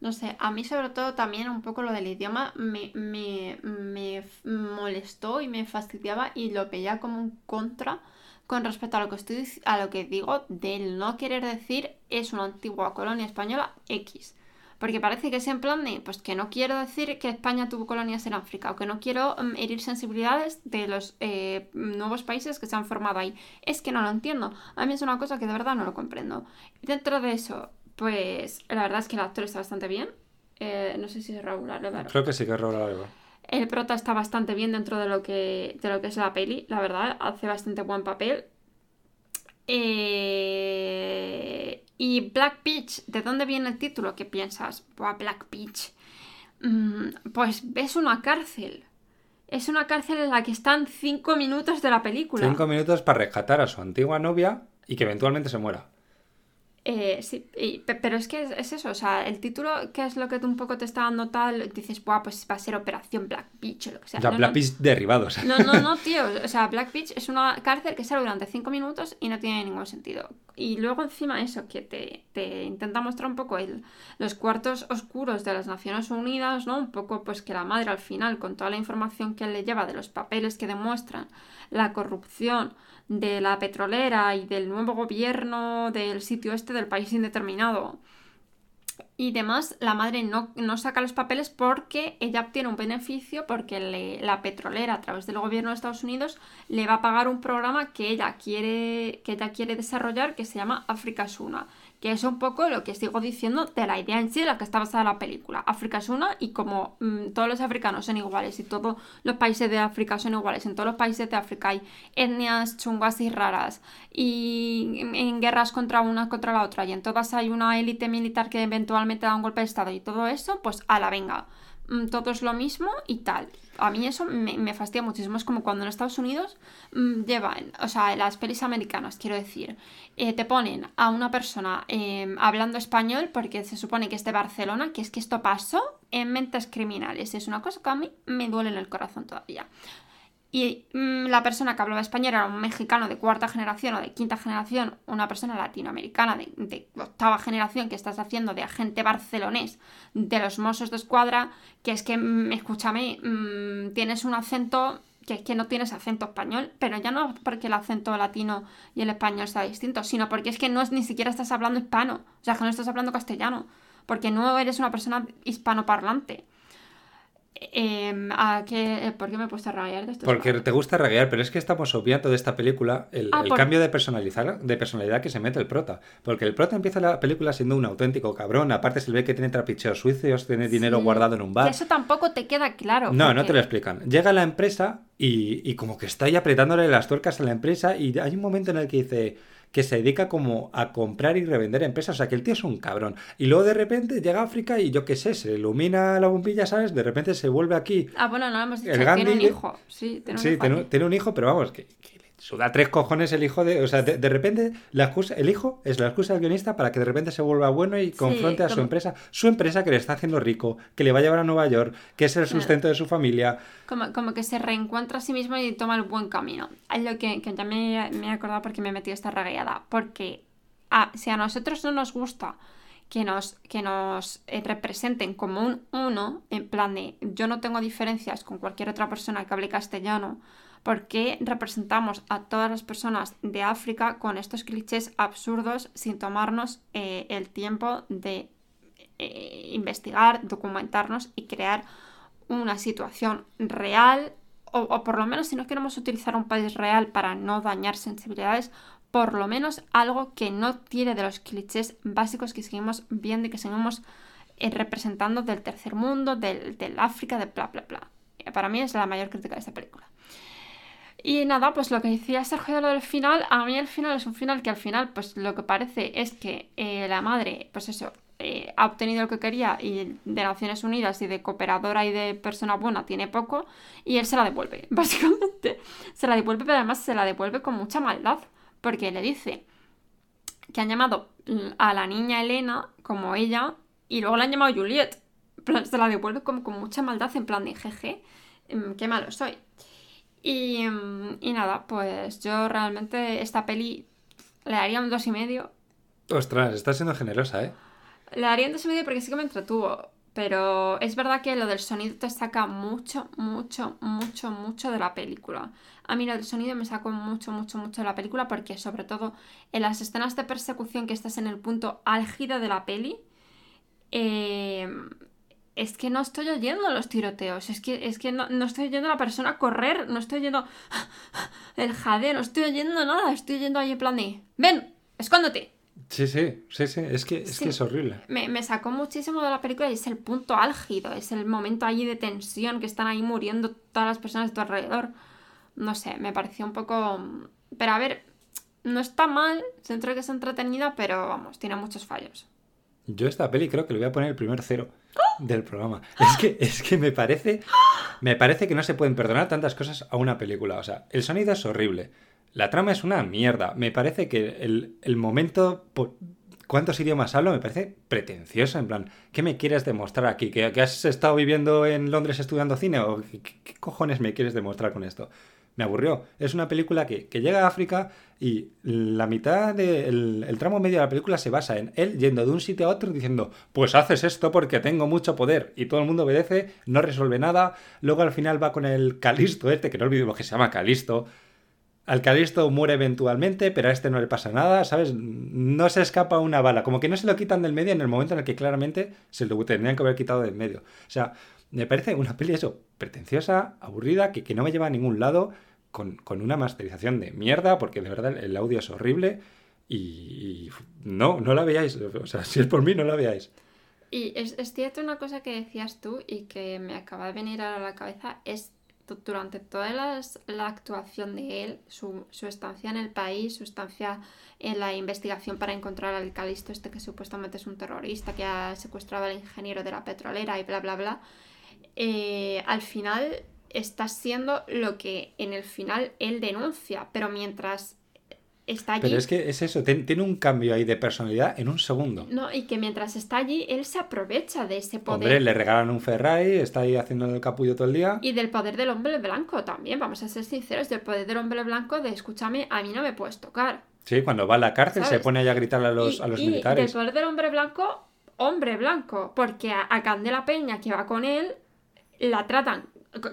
No sé, a mí sobre todo también un poco lo del idioma me, me, me molestó y me fastidiaba y lo veía como un contra con respecto a lo que estoy a lo que digo del no querer decir es una antigua colonia española X. Porque parece que es en plan de, pues que no quiero decir que España tuvo colonias en África o que no quiero mm, herir sensibilidades de los eh, nuevos países que se han formado ahí. Es que no lo entiendo. A mí es una cosa que de verdad no lo comprendo. Dentro de eso, pues la verdad es que el actor está bastante bien. Eh, no sé si es Raúl Alevaro. Creo que sí que es Raúl Alevaro. El prota está bastante bien dentro de lo que, de lo que es la peli, la verdad, hace bastante buen papel. Eh, Y Black Peach, ¿de dónde viene el título? ¿Qué piensas? Buah, Black Peach. Mm, pues es una cárcel. Es una cárcel en la que están cinco minutos de la película. Cinco minutos para rescatar a su antigua novia y que eventualmente se muera. Eh, sí, y- pe- pero es que es, es eso, o sea, el título, que es lo que tú un poco te está dando tal, dices, Buah, pues va a ser Operación Black Beach o lo que sea. Sea, No, Black no, Peach derribados. No, no, no, *laughs* tío. O sea, Black Beach es una cárcel que sale durante 5 minutos y no tiene ningún sentido. Y luego encima eso, que te, te intenta mostrar un poco el, los cuartos oscuros de las Naciones Unidas, ¿no? Un poco pues que la madre al final, con toda la información que le lleva de los papeles que demuestran la corrupción de la petrolera y del nuevo gobierno del sitio este del país indeterminado. Y demás, la madre no, no saca los papeles porque ella obtiene un beneficio porque le- la petrolera a través del gobierno de Estados Unidos le va a pagar un programa que ella quiere, que ella quiere desarrollar que se llama África es una, que es un poco lo que sigo diciendo de la idea en sí de la que está basada la película. África es una y como mm, todos los africanos son iguales y todos los países de África son iguales, en todos los países de África hay etnias chungas y raras y en, guerras contra una contra la otra y en todas hay una élite militar que eventualmente da un golpe de estado y todo eso, pues a la venga. Mm, Todo es lo mismo y tal. A mí eso me, me fastidia muchísimo. Es como cuando en Estados Unidos mm, llevan, o sea, las pelis americanas, quiero decir, eh, te ponen a una persona eh, hablando español porque se supone que es de Barcelona, que es que esto pasó en mentes criminales. Es una cosa que a mí me duele en el corazón todavía. Y mm, la persona que hablaba español era un mexicano de cuarta generación o de quinta generación, una persona latinoamericana de, octava generación que estás haciendo de agente barcelonés de los Mossos de Escuadra, que es que, mm, escúchame, mm, tienes un acento que es que no tienes acento español, pero ya no porque el acento latino y el español sea distinto, sino porque es que no es ni siquiera estás hablando hispano, o sea, que no estás hablando castellano, porque no eres una persona hispanoparlante. Eh, ¿a qué- ¿Por qué me he puesto a rayar de esto? Porque te gusta reguear, pero es que estamos obviando de esta película el, Ah, el por- cambio de, personalizar, de personalidad que se mete el prota. Porque el prota empieza la película siendo un auténtico cabrón. Aparte se ve que tiene trapicheos suizos, tiene dinero Sí, guardado en un bar. eso tampoco te queda claro. No, no te lo explican. Llega a la empresa y, y como que está ahí apretándole las tuercas a la empresa y hay un momento en el que dice que se dedica como a comprar y revender empresas. O sea, que el tío es un cabrón. Y luego de repente llega a África y yo qué sé, se ilumina la bombilla, ¿sabes? De repente se vuelve aquí. Ah, bueno, no lo hemos dicho. El tiene un Gandhi- hijo. Sí, tiene un Sí, hijo. tiene, un- tiene un hijo, pero vamos, que, suda tres cojones el hijo de. O sea, de, de repente, la excusa, el hijo es la excusa del guionista para que de repente se vuelva bueno y confronte a su como- empresa. Su empresa que le está haciendo rico, que le va a llevar a Nueva York, que es el sustento de su familia. Como, como que se reencuentra a sí mismo y toma el buen camino. Es lo que, que ya me, me he acordado porque me he metido esta regueada. Porque ah, si a nosotros no nos gusta que nos, que nos eh, representen como un uno, en plan de yo no tengo diferencias con cualquier otra persona que hable castellano, ¿por qué representamos a todas las personas de África con estos clichés absurdos sin tomarnos eh, el tiempo de eh, investigar, documentarnos y crear una situación real, o, por lo menos si no queremos utilizar un país real para no dañar sensibilidades, por lo menos algo que no tire de los clichés básicos que seguimos viendo y que seguimos eh, representando del tercer mundo, del, África, de bla, bla, bla. Para mí es la mayor crítica de esta película. Y nada, pues lo que decía Sergio de lo del final, a mí el final es un final que al final, pues lo que parece es que eh, la madre, pues eso, eh, ha obtenido lo que quería y de Naciones Unidas y de cooperadora y de persona buena tiene poco y él se la devuelve, *laughs* básicamente. Se la devuelve, pero además se la devuelve con mucha maldad, porque le dice que han llamado a la niña Elena como ella y luego la han llamado Juliet. Se la devuelve como con mucha maldad, en plan de jeje, em, qué malo soy. Y, mm, y nada, pues yo realmente esta peli le daría un dos y medio. Ostras, estás siendo generosa, ¿eh? Le daría un dos y medio porque sí que me entretuvo. Pero es verdad que lo del sonido te saca mucho, mucho, mucho, mucho de la película. A mí lo del sonido me sacó mucho, mucho, mucho de la película porque sobre todo en las escenas de persecución que estás en el punto álgido de la peli, eh, es que no estoy oyendo los tiroteos, es que, es que no, no estoy oyendo a la persona correr, no estoy oyendo *laughs* el jadeo, no estoy oyendo nada, estoy oyendo ahí en plan de, ven, escóndete. Sí, sí, sí, sí. Es que es, Sí. que es horrible. Me, me sacó muchísimo de la película y es el punto álgido, es el momento allí de tensión que están ahí muriendo todas las personas de tu alrededor. No sé, me pareció un poco... Pero a ver, no está mal, dentro de que es entretenida, pero vamos, tiene muchos fallos. Yo esta peli creo que le voy a poner el primer cero del programa. Es que, es que me parece. Me parece que no se pueden perdonar tantas cosas a una película. O sea, el sonido es horrible. La trama es una mierda. Me parece que el, el momento. por- ¿Cuántos idiomas hablo? Me parece pretencioso. En plan, ¿qué me quieres demostrar aquí? ¿Que, has estado viviendo en Londres estudiando cine? ¿O qué, qué- qué cojones me quieres demostrar con esto? Me aburrió. Es una película que, que llega a África y la mitad del el tramo medio de la película se basa en él yendo de un sitio a otro diciendo, pues haces esto porque tengo mucho poder. Y todo el mundo obedece, no resuelve nada. Luego al final va con el Calisto este, que no olvidemos que se llama Calisto. Al Calisto muere eventualmente, pero a este no le pasa nada, ¿sabes? No se escapa una bala. Como que no se lo quitan del medio en el momento en el que claramente se lo tendrían que haber quitado del medio. O sea, me parece una peli eso, pretenciosa, aburrida, que, que no me lleva a ningún lado, con, con una masterización de mierda, porque de verdad el audio es horrible. Y, y no, no la veáis. O sea, *laughs* si es por mí, no la veáis. Y es, es cierto una cosa que decías tú y que me acaba de venir a la cabeza, es durante toda las- la actuación de él, su, su estancia en el país, su estancia en la investigación para encontrar al Calisto este que supuestamente es un terrorista que ha secuestrado al ingeniero de la petrolera y bla bla bla, eh, al final está siendo lo que en el final él denuncia, pero mientras está allí... Pero es que es eso, tiene un cambio ahí de personalidad en un segundo. No, y que mientras está allí, él se aprovecha de ese poder. Hombre, le regalan un Ferrari, está ahí haciendo el capullo todo el día. Y del poder del hombre blanco también, vamos a ser sinceros, del poder del hombre blanco de escúchame, a mí no me puedes tocar. Sí, cuando va a la cárcel se pone ahí a gritarle a los, y, a los y del militares. poder del hombre blanco, hombre blanco, porque a, a Candela Peña que va con él, la tratan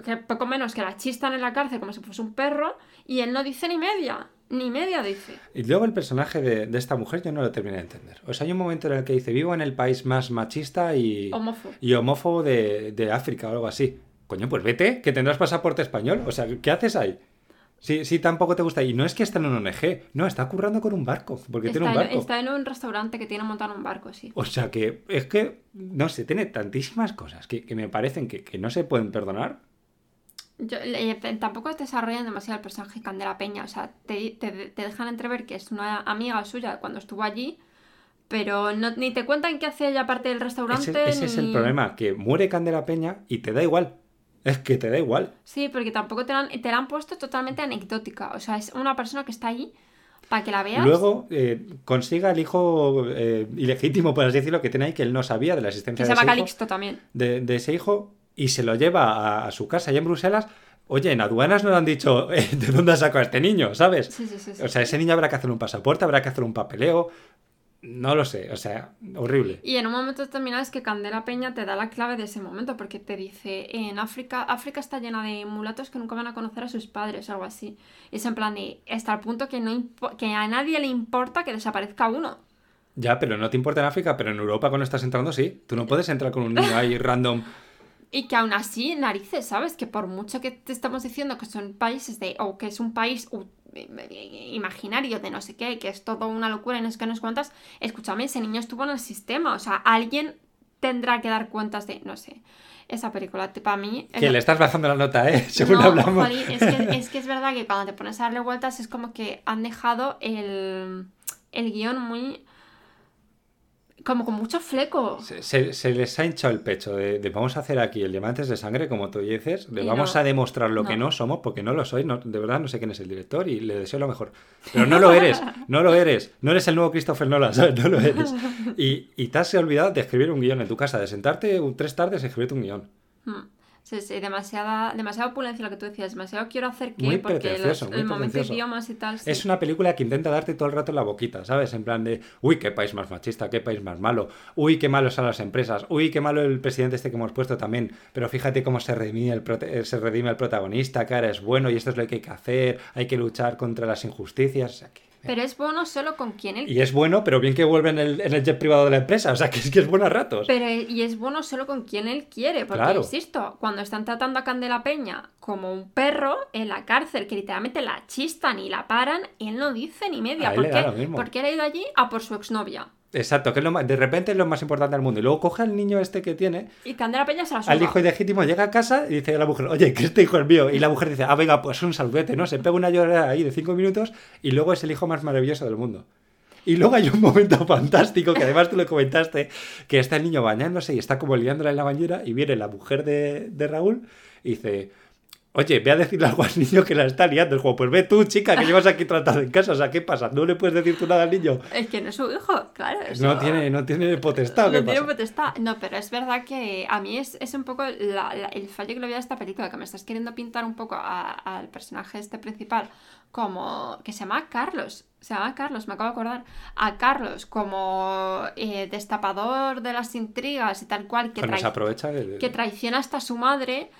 que poco menos que la chistan en la cárcel como si fuese un perro, y él no dice ni media, ni media dice. Y luego el personaje de, de esta mujer yo no lo terminé de entender. O sea, hay un momento en el que dice, vivo en el país más machista y, Homófobo. y homófobo de, de África o algo así. Coño, pues vete, que tendrás pasaporte español. O sea, ¿qué haces ahí? Si, si tampoco te gusta. Y no es que está en un ONG, no, está currando con un barco, porque tiene un Está en, barco. está en un restaurante que tiene montado un barco, sí. O sea que es que, no sé, tiene tantísimas cosas que, que me parecen que, que no se pueden perdonar. Yo, le- tampoco desarrollan demasiado el personaje Candela Peña, o sea, te, te- te dejan entrever que es una amiga suya cuando estuvo allí, pero no, ni te cuentan qué hace ella aparte del restaurante. Ese, ese es el problema, que muere Candela Peña y te da igual. Es que te da igual. Sí, porque tampoco te la han, te la han puesto totalmente anecdótica. O sea, es una persona que está ahí para que la veas. Luego eh, consiga el hijo eh, ilegítimo, por así decirlo, que tiene ahí, que él no sabía de la existencia que se de llama ese hijo, Calixto también. de, de ese hijo y se lo lleva a, a su casa allá en Bruselas. Oye, en aduanas no le han dicho eh, *laughs* de dónde ha sacado a este niño, ¿sabes? Sí, sí, sí. sí, O sea, ese niño habrá que hacer un pasaporte, habrá que hacer un papeleo. No lo sé, o sea, horrible. Y en un momento determinado es que Candela Peña te da la clave de ese momento, porque te dice, en África, África está llena de mulatos que nunca van a conocer a sus padres o algo así. Y es en plan de, hasta el punto que, no que a nadie le importa que desaparezca uno. Ya, pero no te importa en África, pero en Europa cuando estás entrando sí. Tú no puedes entrar con un niño ahí *laughs* random. Y que aún así, narices, ¿sabes? Que por mucho que te estamos diciendo que son países de, o que es un país imaginario de no sé qué, que es todo una locura y no sé qué, no sé cuántas, escúchame, ese niño estuvo en el sistema, o sea, alguien tendrá que dar cuentas de, no sé, esa película, para mí... Que le estás bajando la nota, ¿eh? *laughs* Según no, hablamos. jolín, es, que, *laughs* es que es verdad que cuando te pones a darle vueltas es como que han dejado el, el guion muy... como con mucho fleco. Se, se- se les ha hinchado el pecho de, de vamos a hacer aquí el diamantes de sangre, como tú dices, Y vamos no. a demostrar lo que No. somos, porque no lo soy, no- de verdad no sé quién es el director y le deseo lo mejor. Pero *laughs* no lo eres, no lo eres, no eres el nuevo Christopher Nolan, ¿sabes? No lo eres. *laughs* Y, y te has olvidado de escribir un guion en tu casa, de sentarte un- tres tardes y escribirte un guion. Mm. Sí, sí, demasiada, demasiada opulencia lo que tú decías, demasiado quiero hacer que, Muy porque los- muy el momento idiomas y tal. sí. Es una película que intenta darte todo el rato en la boquita, ¿sabes? En plan de, uy, qué país más machista, qué país más malo, uy, qué malos son las empresas, uy, qué malo el presidente este que hemos puesto también, pero fíjate cómo se redime el, prote- eh, se redime el protagonista, que ahora es bueno y esto es lo que hay que hacer, hay que luchar contra las injusticias, o sea que... Pero es bueno solo con quien él Y es bueno, pero bien que vuelve en el, en el jet privado de la empresa, o sea que es que es bueno a ratos. Pero, y es bueno solo con quien él quiere, porque Claro. insisto, cuando están tratando a Candela Peña como un perro en la cárcel, que literalmente la chistan y la paran, él no dice ni media. ¿Por qué? da lo mismo. Porque él ha ido allí a por su exnovia. Exacto, que es lo más- de repente es lo más importante del mundo. Y luego coge al niño este que tiene, Y Candela Peña se la al suba. hijo ilegítimo, llega a casa y dice a la mujer, oye, que este hijo es mío. Y la mujer dice, ah, venga, pues un saludete, ¿no? Se pega una llorada ahí de cinco minutos y luego es el hijo más maravilloso del mundo. Y luego hay un momento *laughs* fantástico, que además tú lo comentaste, que está el niño bañándose y está como liándola en la bañera y viene la mujer de, de Raúl y dice, oye, ve a decirle algo al niño que la está liando. El juego, pues ve tú, chica, que llevas aquí tratado en casa, o sea, ¿qué pasa? ¿No le puedes decir tú nada al niño? Es que no es su hijo, claro. No tiene, no tiene potestad, ¿o ¿qué No tiene potestad. No, pero es verdad que a mí es, es un poco la- la- el fallo que le veo a esta película, que me estás queriendo pintar un poco a- al personaje este principal como... que se llama Carlos. Se llama Carlos, me acabo de acordar. A Carlos como eh, destapador de las intrigas y tal cual, que, trai- aprovecha de... de- que traiciona hasta su madre,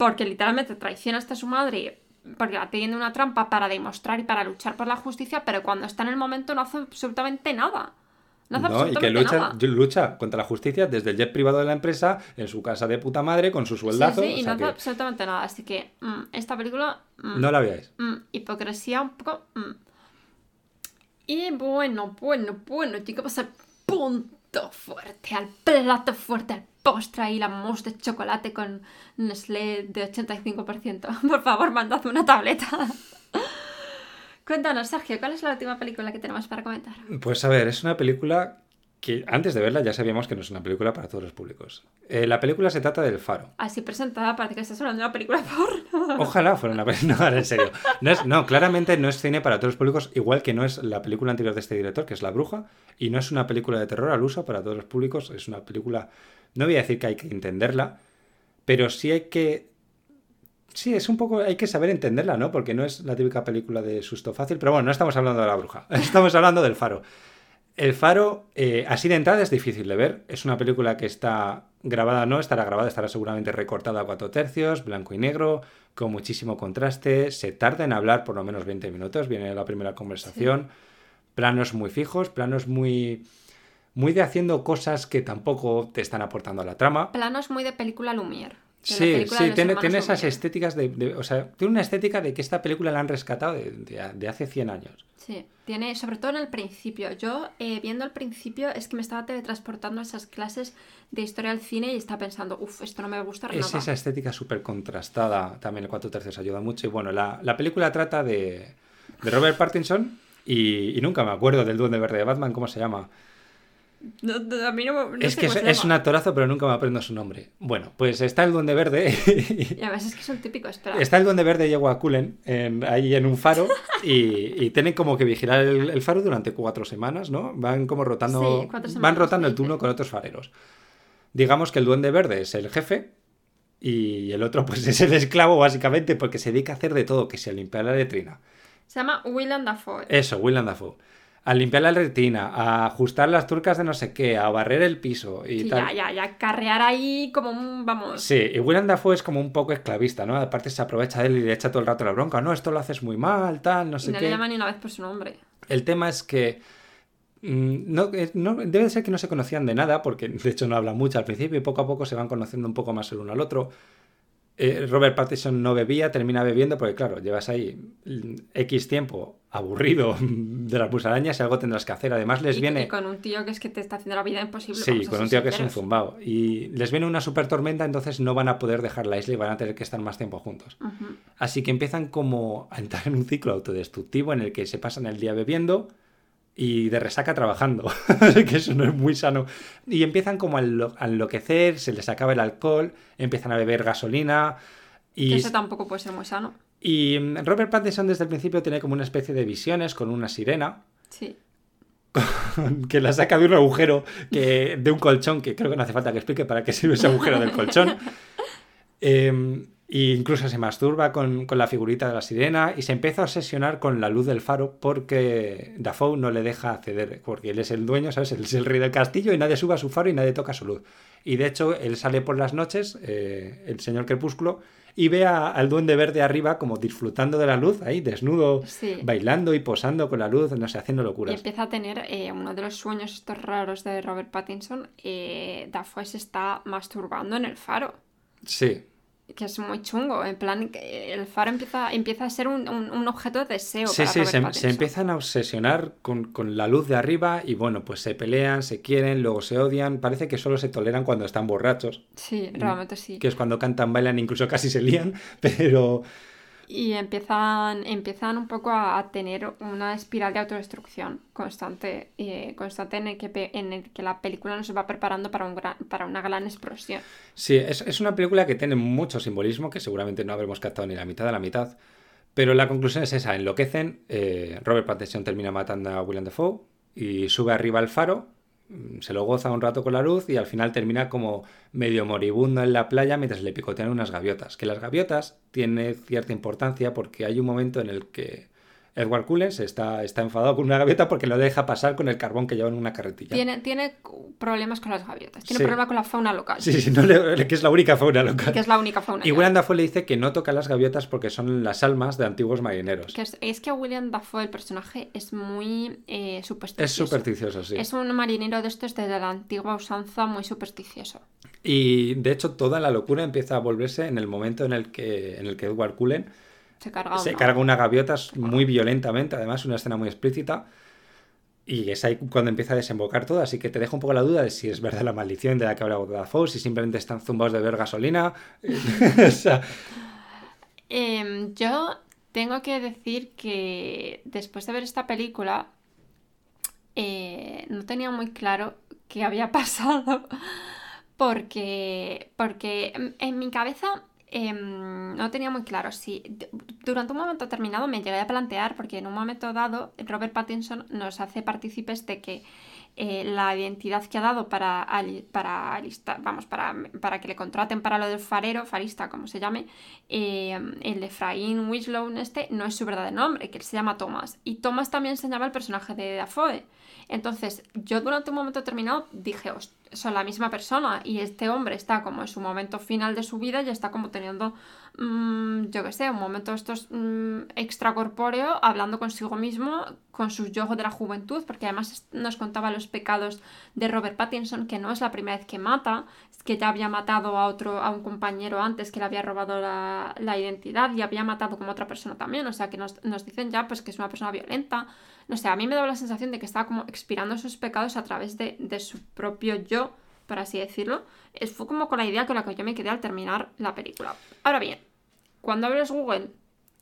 porque literalmente traiciona hasta su madre porque la tiene una trampa para demostrar y para luchar por la justicia, pero cuando está en el momento no hace absolutamente nada. No hace No, y que absolutamente lucha, nada. lucha contra la justicia desde el jet privado de la empresa, en su casa de puta madre, con su sueldazo. Sí, sí, y no hace que absolutamente nada. Así que mm, esta película. mm, no la veáis. mm, hipocresía un poco. Y bueno, bueno, bueno, llegamos al punto fuerte, al plato fuerte, al postre y la mousse de chocolate con Nestlé de 85%. *laughs* Por favor, mandadme una tableta. *laughs* Cuéntanos, Sergio, ¿cuál es la última película que tenemos para comentar? Pues a ver, es una película que antes de verla ya sabíamos que no es una película para todos los públicos. Eh, la película se trata del faro. Así presentada, parece que estás hablando de una película *laughs* porno. Ojalá fuera una película. *laughs* No, en serio. No, es- no, claramente no es cine para todos los públicos, igual que no es la película anterior de este director, que es La Bruja, y no es una película de terror al uso para todos los públicos. Es una película. No voy a decir que hay que entenderla, pero sí hay que. Sí, es un poco. Hay que saber entenderla, ¿no? Porque no es la típica película de susto fácil. Pero bueno, no estamos hablando de La Bruja. *laughs* Estamos hablando del Faro. El Faro, eh, así de entrada, es difícil de ver. Es una película que está grabada, no estará grabada, estará seguramente recortada a cuatro tercios, blanco y negro, con muchísimo contraste. Se tarda en hablar por lo menos 20 minutos, viene la primera conversación. Planos muy fijos, planos muy. muy de haciendo cosas que tampoco te están aportando a la trama. Planos muy de película Lumière. Sí, sí, tiene, tiene esas estéticas de, de- O sea, tiene una estética de que esta película la han rescatado de, de- de hace 100 años. Sí, tiene, sobre todo en el principio. Yo, eh, viendo el principio, es que me estaba teletransportando a esas clases de historia del cine y estaba pensando, uff, esto no me gusta Es nada. esa estética súper contrastada. También el 4 tercios ayuda mucho. Y bueno, la, la película trata de, de Robert Pattinson y, y nunca me acuerdo del Duende Verde de Batman, ¿cómo se llama? No, no, a mí no, no es sé que es, se es un actorazo, pero nunca me aprendo su nombre. Bueno, pues está el Duende Verde. *laughs* Y además es que son típicos, espera. Está el Duende Verde y Yegua Cullen en- ahí en un faro y, y tienen como que vigilar el, el faro durante cuatro semanas, ¿no? Van como rotando, Sí, van rotando el turno con otros fareros. Digamos que el Duende Verde es el jefe y el otro pues es el esclavo básicamente porque se dedica a hacer de todo, que sea limpiar la letrina. Se llama Willem Dafoe. Eso, Willem Dafoe. A limpiar la retina, a ajustar las turcas de no sé qué, a barrer el piso y Sí, tal. ya, ya, ya, carrear ahí como un, vamos... Sí, y Willem Dafoe es como un poco esclavista, ¿no? Aparte se aprovecha de él y le echa todo el rato la bronca. No, esto lo haces muy mal, tal, no y sé no qué. le llama ni una vez por su nombre. El tema es que mm, no, eh, no- debe de ser que no se conocían de nada, porque de hecho no hablan mucho al principio y poco a poco se van conociendo un poco más el uno al otro. Eh, Robert Pattinson no bebía, termina bebiendo, porque claro, llevas ahí mm, X tiempo aburrido *laughs* de las musarañas y algo tendrás que hacer. Además les y, viene... y con un tío que es que te está haciendo la vida imposible. Sí, con un tío que es un zumbao. Y les viene una super tormenta, entonces no van a poder dejar la isla y van a tener que estar más tiempo juntos. Así que empiezan como a entrar en un ciclo autodestructivo en el que se pasan el día bebiendo y de resaca trabajando, *laughs* que eso no es muy sano. Y empiezan como a enloquecer, se les acaba el alcohol, empiezan a beber gasolina. Que Y, eso tampoco puede ser muy sano. y mm, Robert Pattinson desde el principio tiene como una especie de visiones con una sirena Sí. *laughs* que la saca de un agujero que, de un colchón, que creo que no hace falta que explique para qué sirve ese agujero del colchón. *laughs* Eh, e incluso se masturba con, con la figurita de la sirena y se empieza a obsesionar con la luz del faro porque Dafoe no le deja acceder, porque él es el dueño, ¿sabes? Él es el rey del castillo y nadie sube a su faro y nadie toca su luz. Y de hecho, él sale por las noches, eh, el señor Crepúsculo, y ve a- al duende verde arriba como disfrutando de la luz, ahí desnudo, Sí. bailando y posando con la luz, no sé, haciendo Y locuras. empieza a tener eh, uno de los sueños estos raros de Robert Pattinson. Eh, Dafoe se está masturbando en el faro. Sí, Que es muy chungo. En plan, el faro empieza, empieza a ser un, un- un objeto de deseo. Sí, para sí, se, se Pattinson. empiezan a obsesionar con, con la luz de arriba y bueno, pues se pelean, se quieren, luego se odian. Parece que solo se toleran cuando están borrachos, Sí, realmente sí. que es cuando cantan, bailan, incluso casi se lían, *laughs* pero Y empiezan, empiezan un poco a, tener una espiral de autodestrucción constante, eh, constante en, el que, en el que la película nos va preparando para, un gran, para una gran explosión. sí, es, es una película que tiene mucho simbolismo que seguramente no habremos captado ni la mitad de la mitad. Pero la conclusión es esa, enloquecen, eh, Robert Pattinson termina matando a William Dafoe y sube arriba al faro, se lo goza un rato con la luz y al final termina como medio moribundo en la playa mientras le picotean unas gaviotas. Que las gaviotas tiene cierta importancia porque hay un momento en el que Edward Cullen se está, está enfadado con una gaviota porque lo deja pasar con el carbón que lleva en una carretilla. Tiene, tiene problemas con las gaviotas, tiene Sí. problema con la fauna local, Sí, sí, no le- *laughs* que es la única fauna local. que es la única fauna. Y. William Dafoe le dice que no toca las gaviotas porque son las almas de antiguos marineros. Que es, es que William Dafoe, el personaje, es muy eh, Es supersticioso. supersticioso, sí. Es un marinero de estos de la antigua usanza muy supersticioso. Y de hecho toda la locura empieza a volverse en el momento en el que, en el que Edward Cullen Se carga se una- carga una gaviota muy violentamente, además una escena muy explícita. Y es ahí cuando empieza a desembocar todo, así que te dejo un poco la duda de si es verdad la maldición de la que habla Dafoe, si simplemente están zumbados de ver gasolina. *laughs* o sea, Em, yo tengo que decir que después de ver esta película eh, no tenía muy claro qué había *laughs* pasado porque, porque en mi cabeza em, no tenía muy claro si durante un momento determinado me llegué a plantear porque en un momento dado Robert Pattinson nos hace partícipes de que eh, la identidad que ha dado para, para vamos, para, para que le contraten para lo del farero, farista, como se llame, eh, el de Efraín Winslow este no es su verdadero nombre, que él se llama Thomas. Y Thomas también se llama el personaje de Dafoe. Entonces, yo durante un momento determinado dije, "Host- son la misma persona y este hombre está como en su momento final de su vida y está como teniendo, mm, yo qué sé, un momento estos mm, extracorpóreo, hablando consigo mismo, con sus yo de la juventud, porque además nos contaba los pecados de Robert Pattinson, que no es la primera vez que mata, es que ya había matado a otro, a un compañero antes que le había robado la, la identidad y había matado como otra persona también, o sea que nos, nos dicen ya pues que es una persona violenta, no sé, a mí me daba la sensación de que estaba como expirando sus pecados a través de, de su propio yo, por así decirlo. Fue como con la idea con la que yo me quedé al terminar la película. Ahora bien, cuando abres Google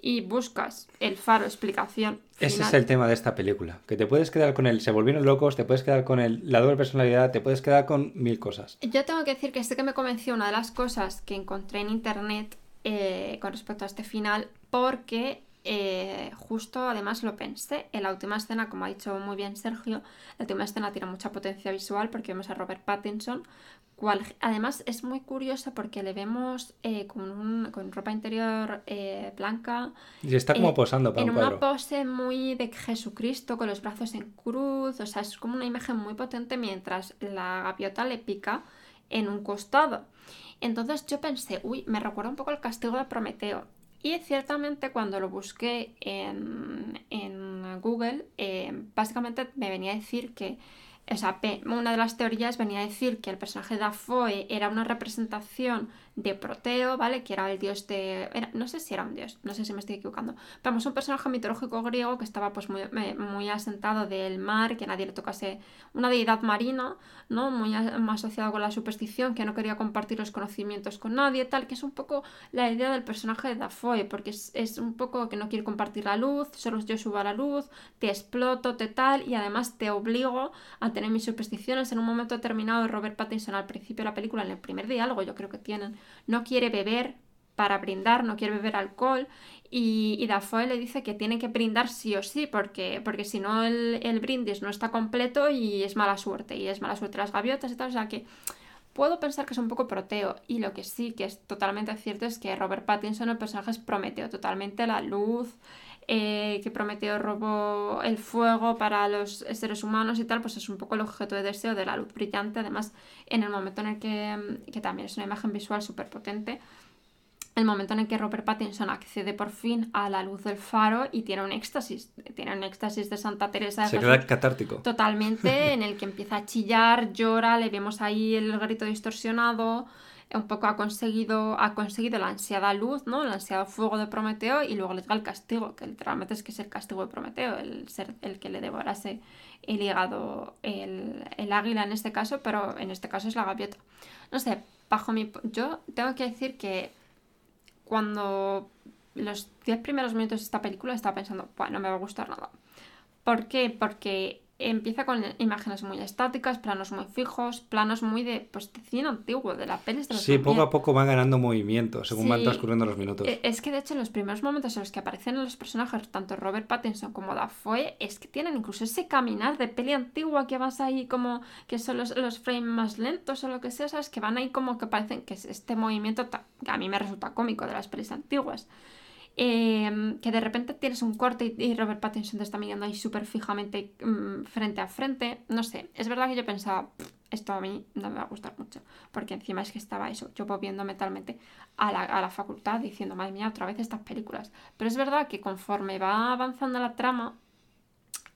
y buscas el faro explicación. Ese es el tema de esta película, que te puedes quedar con él, se volvieron locos, te puedes quedar con él, la doble personalidad, te puedes quedar con mil cosas. Yo tengo que decir que este que me convenció una de las cosas que encontré en internet eh, con respecto a este final, porque eh, justo además lo pensé. En la última escena, como ha dicho muy bien Sergio, la última escena tiene mucha potencia visual porque vemos a Robert Pattinson, cual además es muy curioso porque le vemos eh, con, con, ropa interior eh, blanca. Y está como posando para En una pose muy de Jesucristo, con los brazos en cruz, o sea, es como una imagen muy potente mientras la gaviota le pica en un costado. Entonces yo pensé, uy, me recuerda un poco el castigo de Prometeo. Y ciertamente cuando lo busqué en, en Google, eh, básicamente me venía a decir que o sea, una de las teorías venía a decir que el personaje de Dafoe era una representación de Proteo, ¿vale? Que era el dios de... no sé si era un dios, no sé si me estoy equivocando. Vamos, un personaje mitológico griego que estaba pues muy, muy asentado del mar, que nadie le tocase una deidad marina, ¿no? Muy, asociado con la superstición, que no quería compartir los conocimientos con nadie, tal, que es un poco la idea del personaje de Dafoe, porque es, es un poco que no quiere compartir la luz, solo yo subo a la luz, te exploto, te tal, y además te obligo a tener mis supersticiones. En un momento determinado, Robert Pattinson al principio de la película, en el primer diálogo, yo creo que tienen, no quiere beber para brindar, no quiere beber alcohol. Y, y Dafoe le dice que tiene que brindar sí o sí, porque, porque si no el, el, brindis no está completo y es mala suerte, y es mala suerte las gaviotas y tal. O sea que puedo pensar que es un poco proteo. Y lo que sí que es totalmente cierto es que Robert Pattinson, el personaje, es Prometeo, totalmente la luz, eh, que Prometeo robó el fuego para los seres humanos y tal, pues es un poco el objeto de deseo de la luz brillante, además en el momento en el que, que también es una imagen visual súper potente, el momento en el que Robert Pattinson accede por fin a la luz del faro y tiene un éxtasis, tiene un éxtasis de Santa Teresa. Se queda catártico. Totalmente, en el que empieza a chillar, llora, le vemos ahí el grito distorsionado, un poco ha conseguido, ha conseguido la ansiada luz, ¿no? El ansiado fuego de Prometeo y luego le llega el castigo, que literalmente es que es el castigo de Prometeo, el ser el que le devorase el hígado, el, el águila en este caso, pero en este caso es la gaviota. No sé, bajo mi... Yo tengo que decir que cuando los 10 primeros minutos de esta película estaba pensando, bueno, no me va a gustar nada. ¿Por qué? Porque empieza con imágenes muy estáticas, planos muy fijos, planos muy de, pues, de cine antiguo, de la peli. Sí, poco a poco va ganando movimiento según van transcurriendo los minutos. E, es que de hecho en los primeros momentos en los que aparecen los personajes, tanto Robert Pattinson como Dafoe, es que tienen incluso ese caminar de peli antigua que vas ahí como que son los, los frames más lentos o lo que sea, ¿sabes? Que van ahí como que parecen que es este movimiento que a mí me resulta cómico de las pelis antiguas. Em, que de repente tienes un corte y, Robert Pattinson te está mirando ahí súper fijamente mm, frente a frente. No sé, es verdad que yo pensaba, esto a mí no me va a gustar mucho, porque encima es que estaba eso, yo volviendo mentalmente a la, a la facultad diciendo, madre mía, otra vez estas películas. Pero es verdad que conforme va avanzando la trama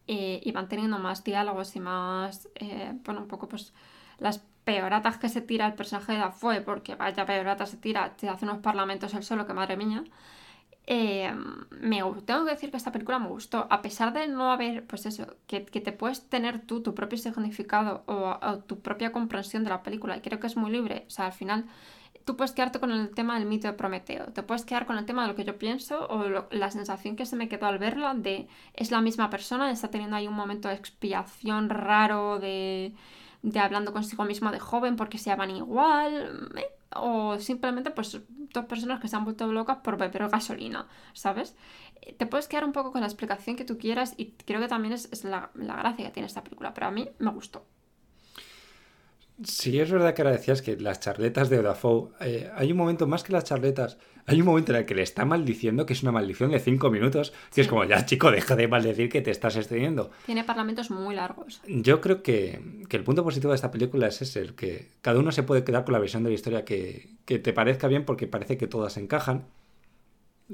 eh, y van teniendo más diálogos y más, eh, bueno, un poco pues las peoratas que se tira el personaje de Dafoe, porque vaya peoratas se tira, te hace unos parlamentos el solo, que madre mía. Eh, me, tengo que decir que esta película me gustó, a pesar de no haber, pues eso, que, te puedes tener tú tu propio significado o, tu propia comprensión de la película, y creo que es muy libre, o sea, al final tú puedes quedarte con el tema del mito de Prometeo, te puedes quedar con el tema de lo que yo pienso o la sensación que se me quedó al verla de es la misma persona, está teniendo ahí un momento de expiación raro, de, de hablando consigo mismo de joven porque se llaman igual, eh, o simplemente pues dos personas que se han vuelto locas por beber gasolina, ¿sabes? Te puedes quedar un poco con la explicación que tú quieras y creo que también es, la, la, gracia que tiene esta película, pero a mí me gustó. Sí, es verdad que ahora decías que las charletas de Dafoe, eh, hay un momento más que las charletas, hay un momento en el que le está maldiciendo, que es una maldición de cinco minutos, que es como, ya chico, deja de maldecir que te estás extendiendo. Tiene parlamentos muy largos. Yo creo que, que, el punto positivo de esta película es ese, el que cada uno se puede quedar con la versión de la historia que, que te parezca bien porque parece que todas encajan.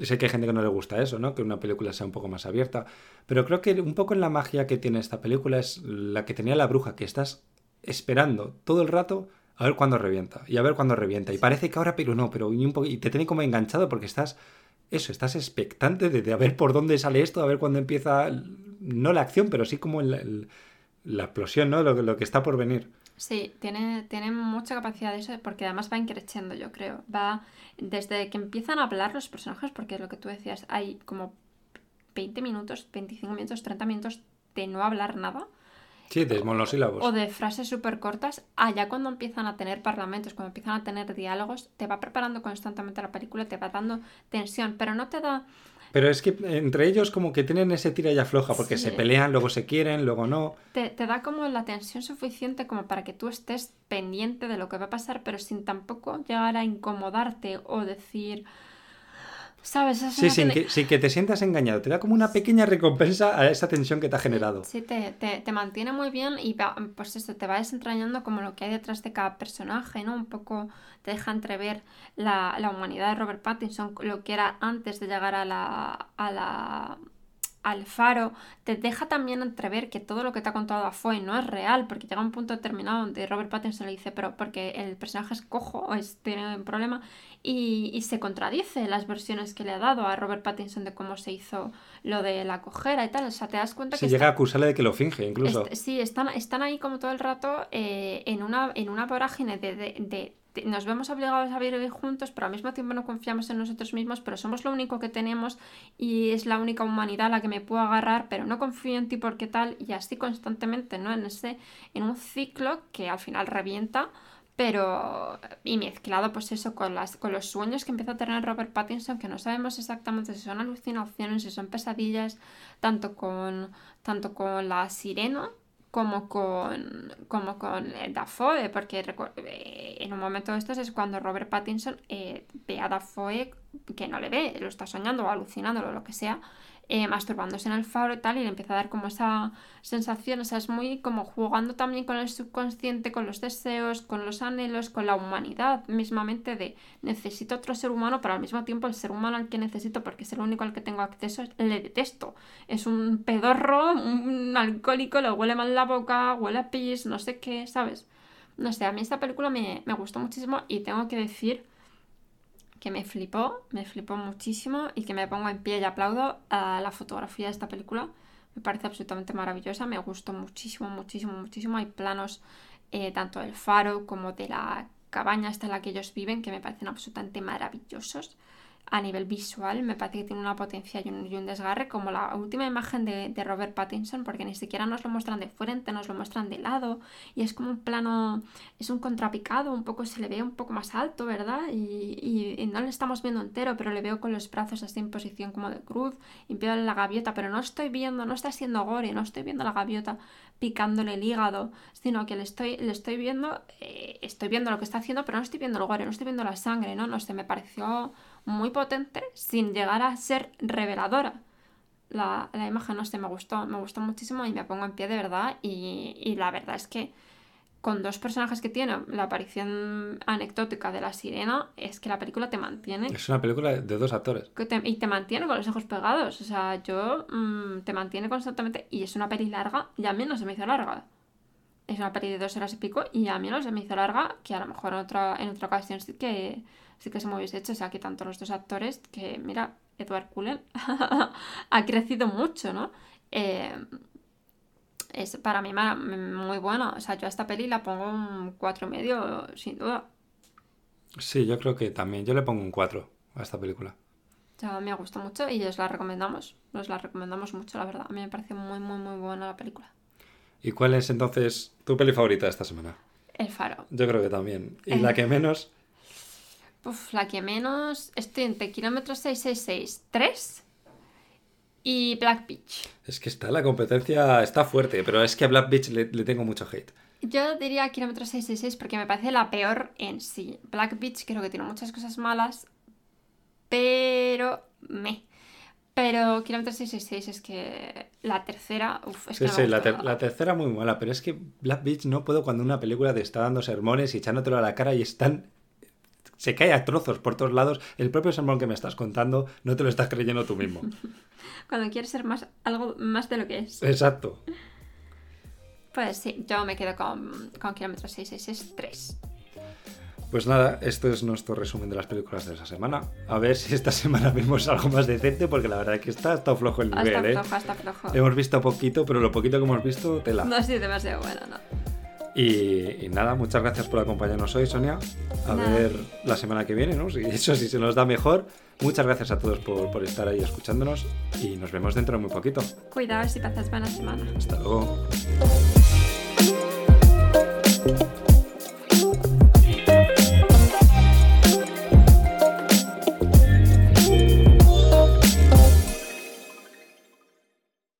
Sé que hay gente que no le gusta eso, ¿no? Que una película sea un poco más abierta. Pero creo que un poco en la magia que tiene esta película es la que tenía la bruja, que estás esperando todo el rato a ver cuándo revienta y a ver cuándo revienta. Y parece que ahora, pero no, pero un y te tiene como enganchado porque estás, eso, estás expectante de, a ver por dónde sale esto, a ver cuándo empieza, no la acción, pero sí como la explosión, ¿no? Lo, lo que está por venir. Sí, tiene, tiene mucha capacidad de eso, porque además va increciendo, yo creo. Va desde que empiezan a hablar los personajes, porque es lo que tú decías, hay como 20 minutos, 25 minutos, 30 minutos de no hablar nada. Sí, de monosílabos. O de frases súper cortas. Allá cuando empiezan a tener parlamentos, cuando empiezan a tener diálogos, te va preparando constantemente la película, te va dando tensión, pero no te da... Pero es que entre ellos como que tienen ese tira y afloja, porque Sí. se pelean, luego se quieren, luego no. Te, te da como la tensión suficiente como para que tú estés pendiente de lo que va a pasar, pero sin tampoco llegar a incomodarte o decir... ¿Sabes? Sí, sin que, sin que te sientas engañado. Te da como una pequeña recompensa a esa tensión que te ha generado. Sí, te, te, te mantiene muy bien y va- pues eso, te va desentrañando como lo que hay detrás de cada personaje, ¿no? Un poco te deja entrever la, la humanidad de Robert Pattinson, lo que era antes de llegar a la, a la, al faro, te deja también entrever que todo lo que te ha contado Dafoe no es real, porque llega un punto determinado donde Robert Pattinson le dice, pero porque el personaje es cojo o es, tiene un problema, y, y se contradice las versiones que le ha dado a Robert Pattinson de cómo se hizo lo de la cojera y tal, o sea, te das cuenta Se que llega a acusarle de que lo finge, incluso. Est- sí, están, están ahí como todo el rato eh, en, una, en una vorágine de, de- de- de- Nos vemos obligados a vivir juntos, pero al mismo tiempo no confiamos en nosotros mismos, pero somos lo único que tenemos y es la única humanidad a la que me puedo agarrar, pero no confío en ti porque tal, y así constantemente, ¿no? En, ese, en un ciclo que al final revienta, pero... Y mezclado pues eso con, las, con los sueños que empieza a tener Robert Pattinson, que no sabemos exactamente si son alucinaciones, si son pesadillas, tanto con, tanto con la sirena como con, como con eh, Dafoe, porque eh, en un momento de estos es cuando Robert Pattinson eh, ve a Dafoe que no le ve, lo está soñando o alucinando o lo que sea, eh, masturbándose en el faro y tal, y le empieza a dar como esa sensación, o sea, es muy como jugando también con el subconsciente, con los deseos, con los anhelos, con la humanidad mismamente de necesito otro ser humano, pero al mismo tiempo el ser humano al que necesito, porque es el único al que tengo acceso, le detesto. Es un pedorro, un alcohólico, le huele mal la boca, huele a pis, no sé qué, ¿sabes? No sé, a mí esta película me, me gustó muchísimo y tengo que decir que me flipó, me flipó muchísimo y que me pongo en pie y aplaudo a la fotografía de esta película. Me parece absolutamente maravillosa, me gustó muchísimo, muchísimo, muchísimo. Hay planos eh, tanto del faro como de la cabaña hasta la que ellos viven que me parecen absolutamente maravillosos. A nivel visual me parece que tiene una potencia y un, desgarre como la última imagen de, Robert Pattinson porque ni siquiera nos lo muestran de frente, nos lo muestran de lado y es como un plano, es un contrapicado, un poco se le ve un poco más alto, ¿verdad? Y, no le estamos viendo entero, pero le veo con los brazos así en posición como de cruz, limpiándole la gaviota, pero no estoy viendo, no está siendo gore, no estoy viendo la gaviota picándole el hígado, sino que le estoy, le estoy viendo, eh, estoy viendo lo que está haciendo, pero no estoy viendo el gore, no estoy viendo la sangre, ¿no? No sé, me pareció muy potente sin llegar a ser reveladora. La, la imagen, no sé, me gustó, me gustó muchísimo y me pongo en pie de verdad. Y, y la verdad es que con dos personajes que tiene, la aparición anecdótica de la sirena, es que la película te mantiene Es una película de dos actores. que te- y te mantiene con los ojos pegados. O sea, yo mm, te mantiene constantemente y es una peli larga y a mí no se me hizo larga. Es una peli de dos horas y pico y a mí no se me hizo larga, que a lo mejor en otra, en otra ocasión sí que, sí que se me hubiese hecho. O sea, que tanto los dos actores, que mira, Edward Cullen *laughs* ha crecido mucho, ¿no? Eh, es para mí muy buena. O sea, yo a esta peli la pongo un cuatro y medio, sin duda. Sí, yo creo que también. Yo le pongo un 4 a esta película. Sea, me gustó mucho y os la recomendamos. Os la recomendamos mucho, la verdad. A mí me pareció muy, muy, muy buena la película. ¿Y cuál es entonces tu peli favorita de esta semana? El Faro. Yo creo que también. Y la que menos, Uf, la que menos. Estoy entre kilómetro 666, 3 y Black Beach. es que está la competencia, está fuerte, pero es que a Black Beach le, le tengo mucho hate. Yo diría kilómetro 666 porque me parece la peor en sí. Black Beach creo que tiene muchas cosas malas, pero me. Pero kilómetro 666 es que la tercera, uf, es Sí, que no sí, la, ter- la tercera muy mala, pero es que Black Beach no puedo cuando una película te está dando sermones y echándotelo a la cara y están... Se cae a trozos por todos lados. El propio sermón que me estás contando no te lo estás creyendo tú mismo. *laughs* Cuando quieres ser más, algo más de lo que es. Exacto. Pues sí, yo me quedo con, con kilómetro 666, 3. Pues nada, esto es nuestro resumen de las películas de esa semana. A ver si esta *laughs* semana vemos algo más decente, porque la verdad es que está, está flojo el ah, nivel. Está flojo, está flojo. Hemos visto poquito, pero lo poquito que hemos visto, tela. No ha sido demasiado bueno, no. Y, nada, muchas gracias por acompañarnos hoy, Sonia. A nada. ver la semana que viene, ¿no? Si eso sí si se nos da mejor. Muchas gracias a todos por, por estar ahí escuchándonos y nos vemos dentro de muy poquito. Cuidaos y pasad buena semana. Hasta luego.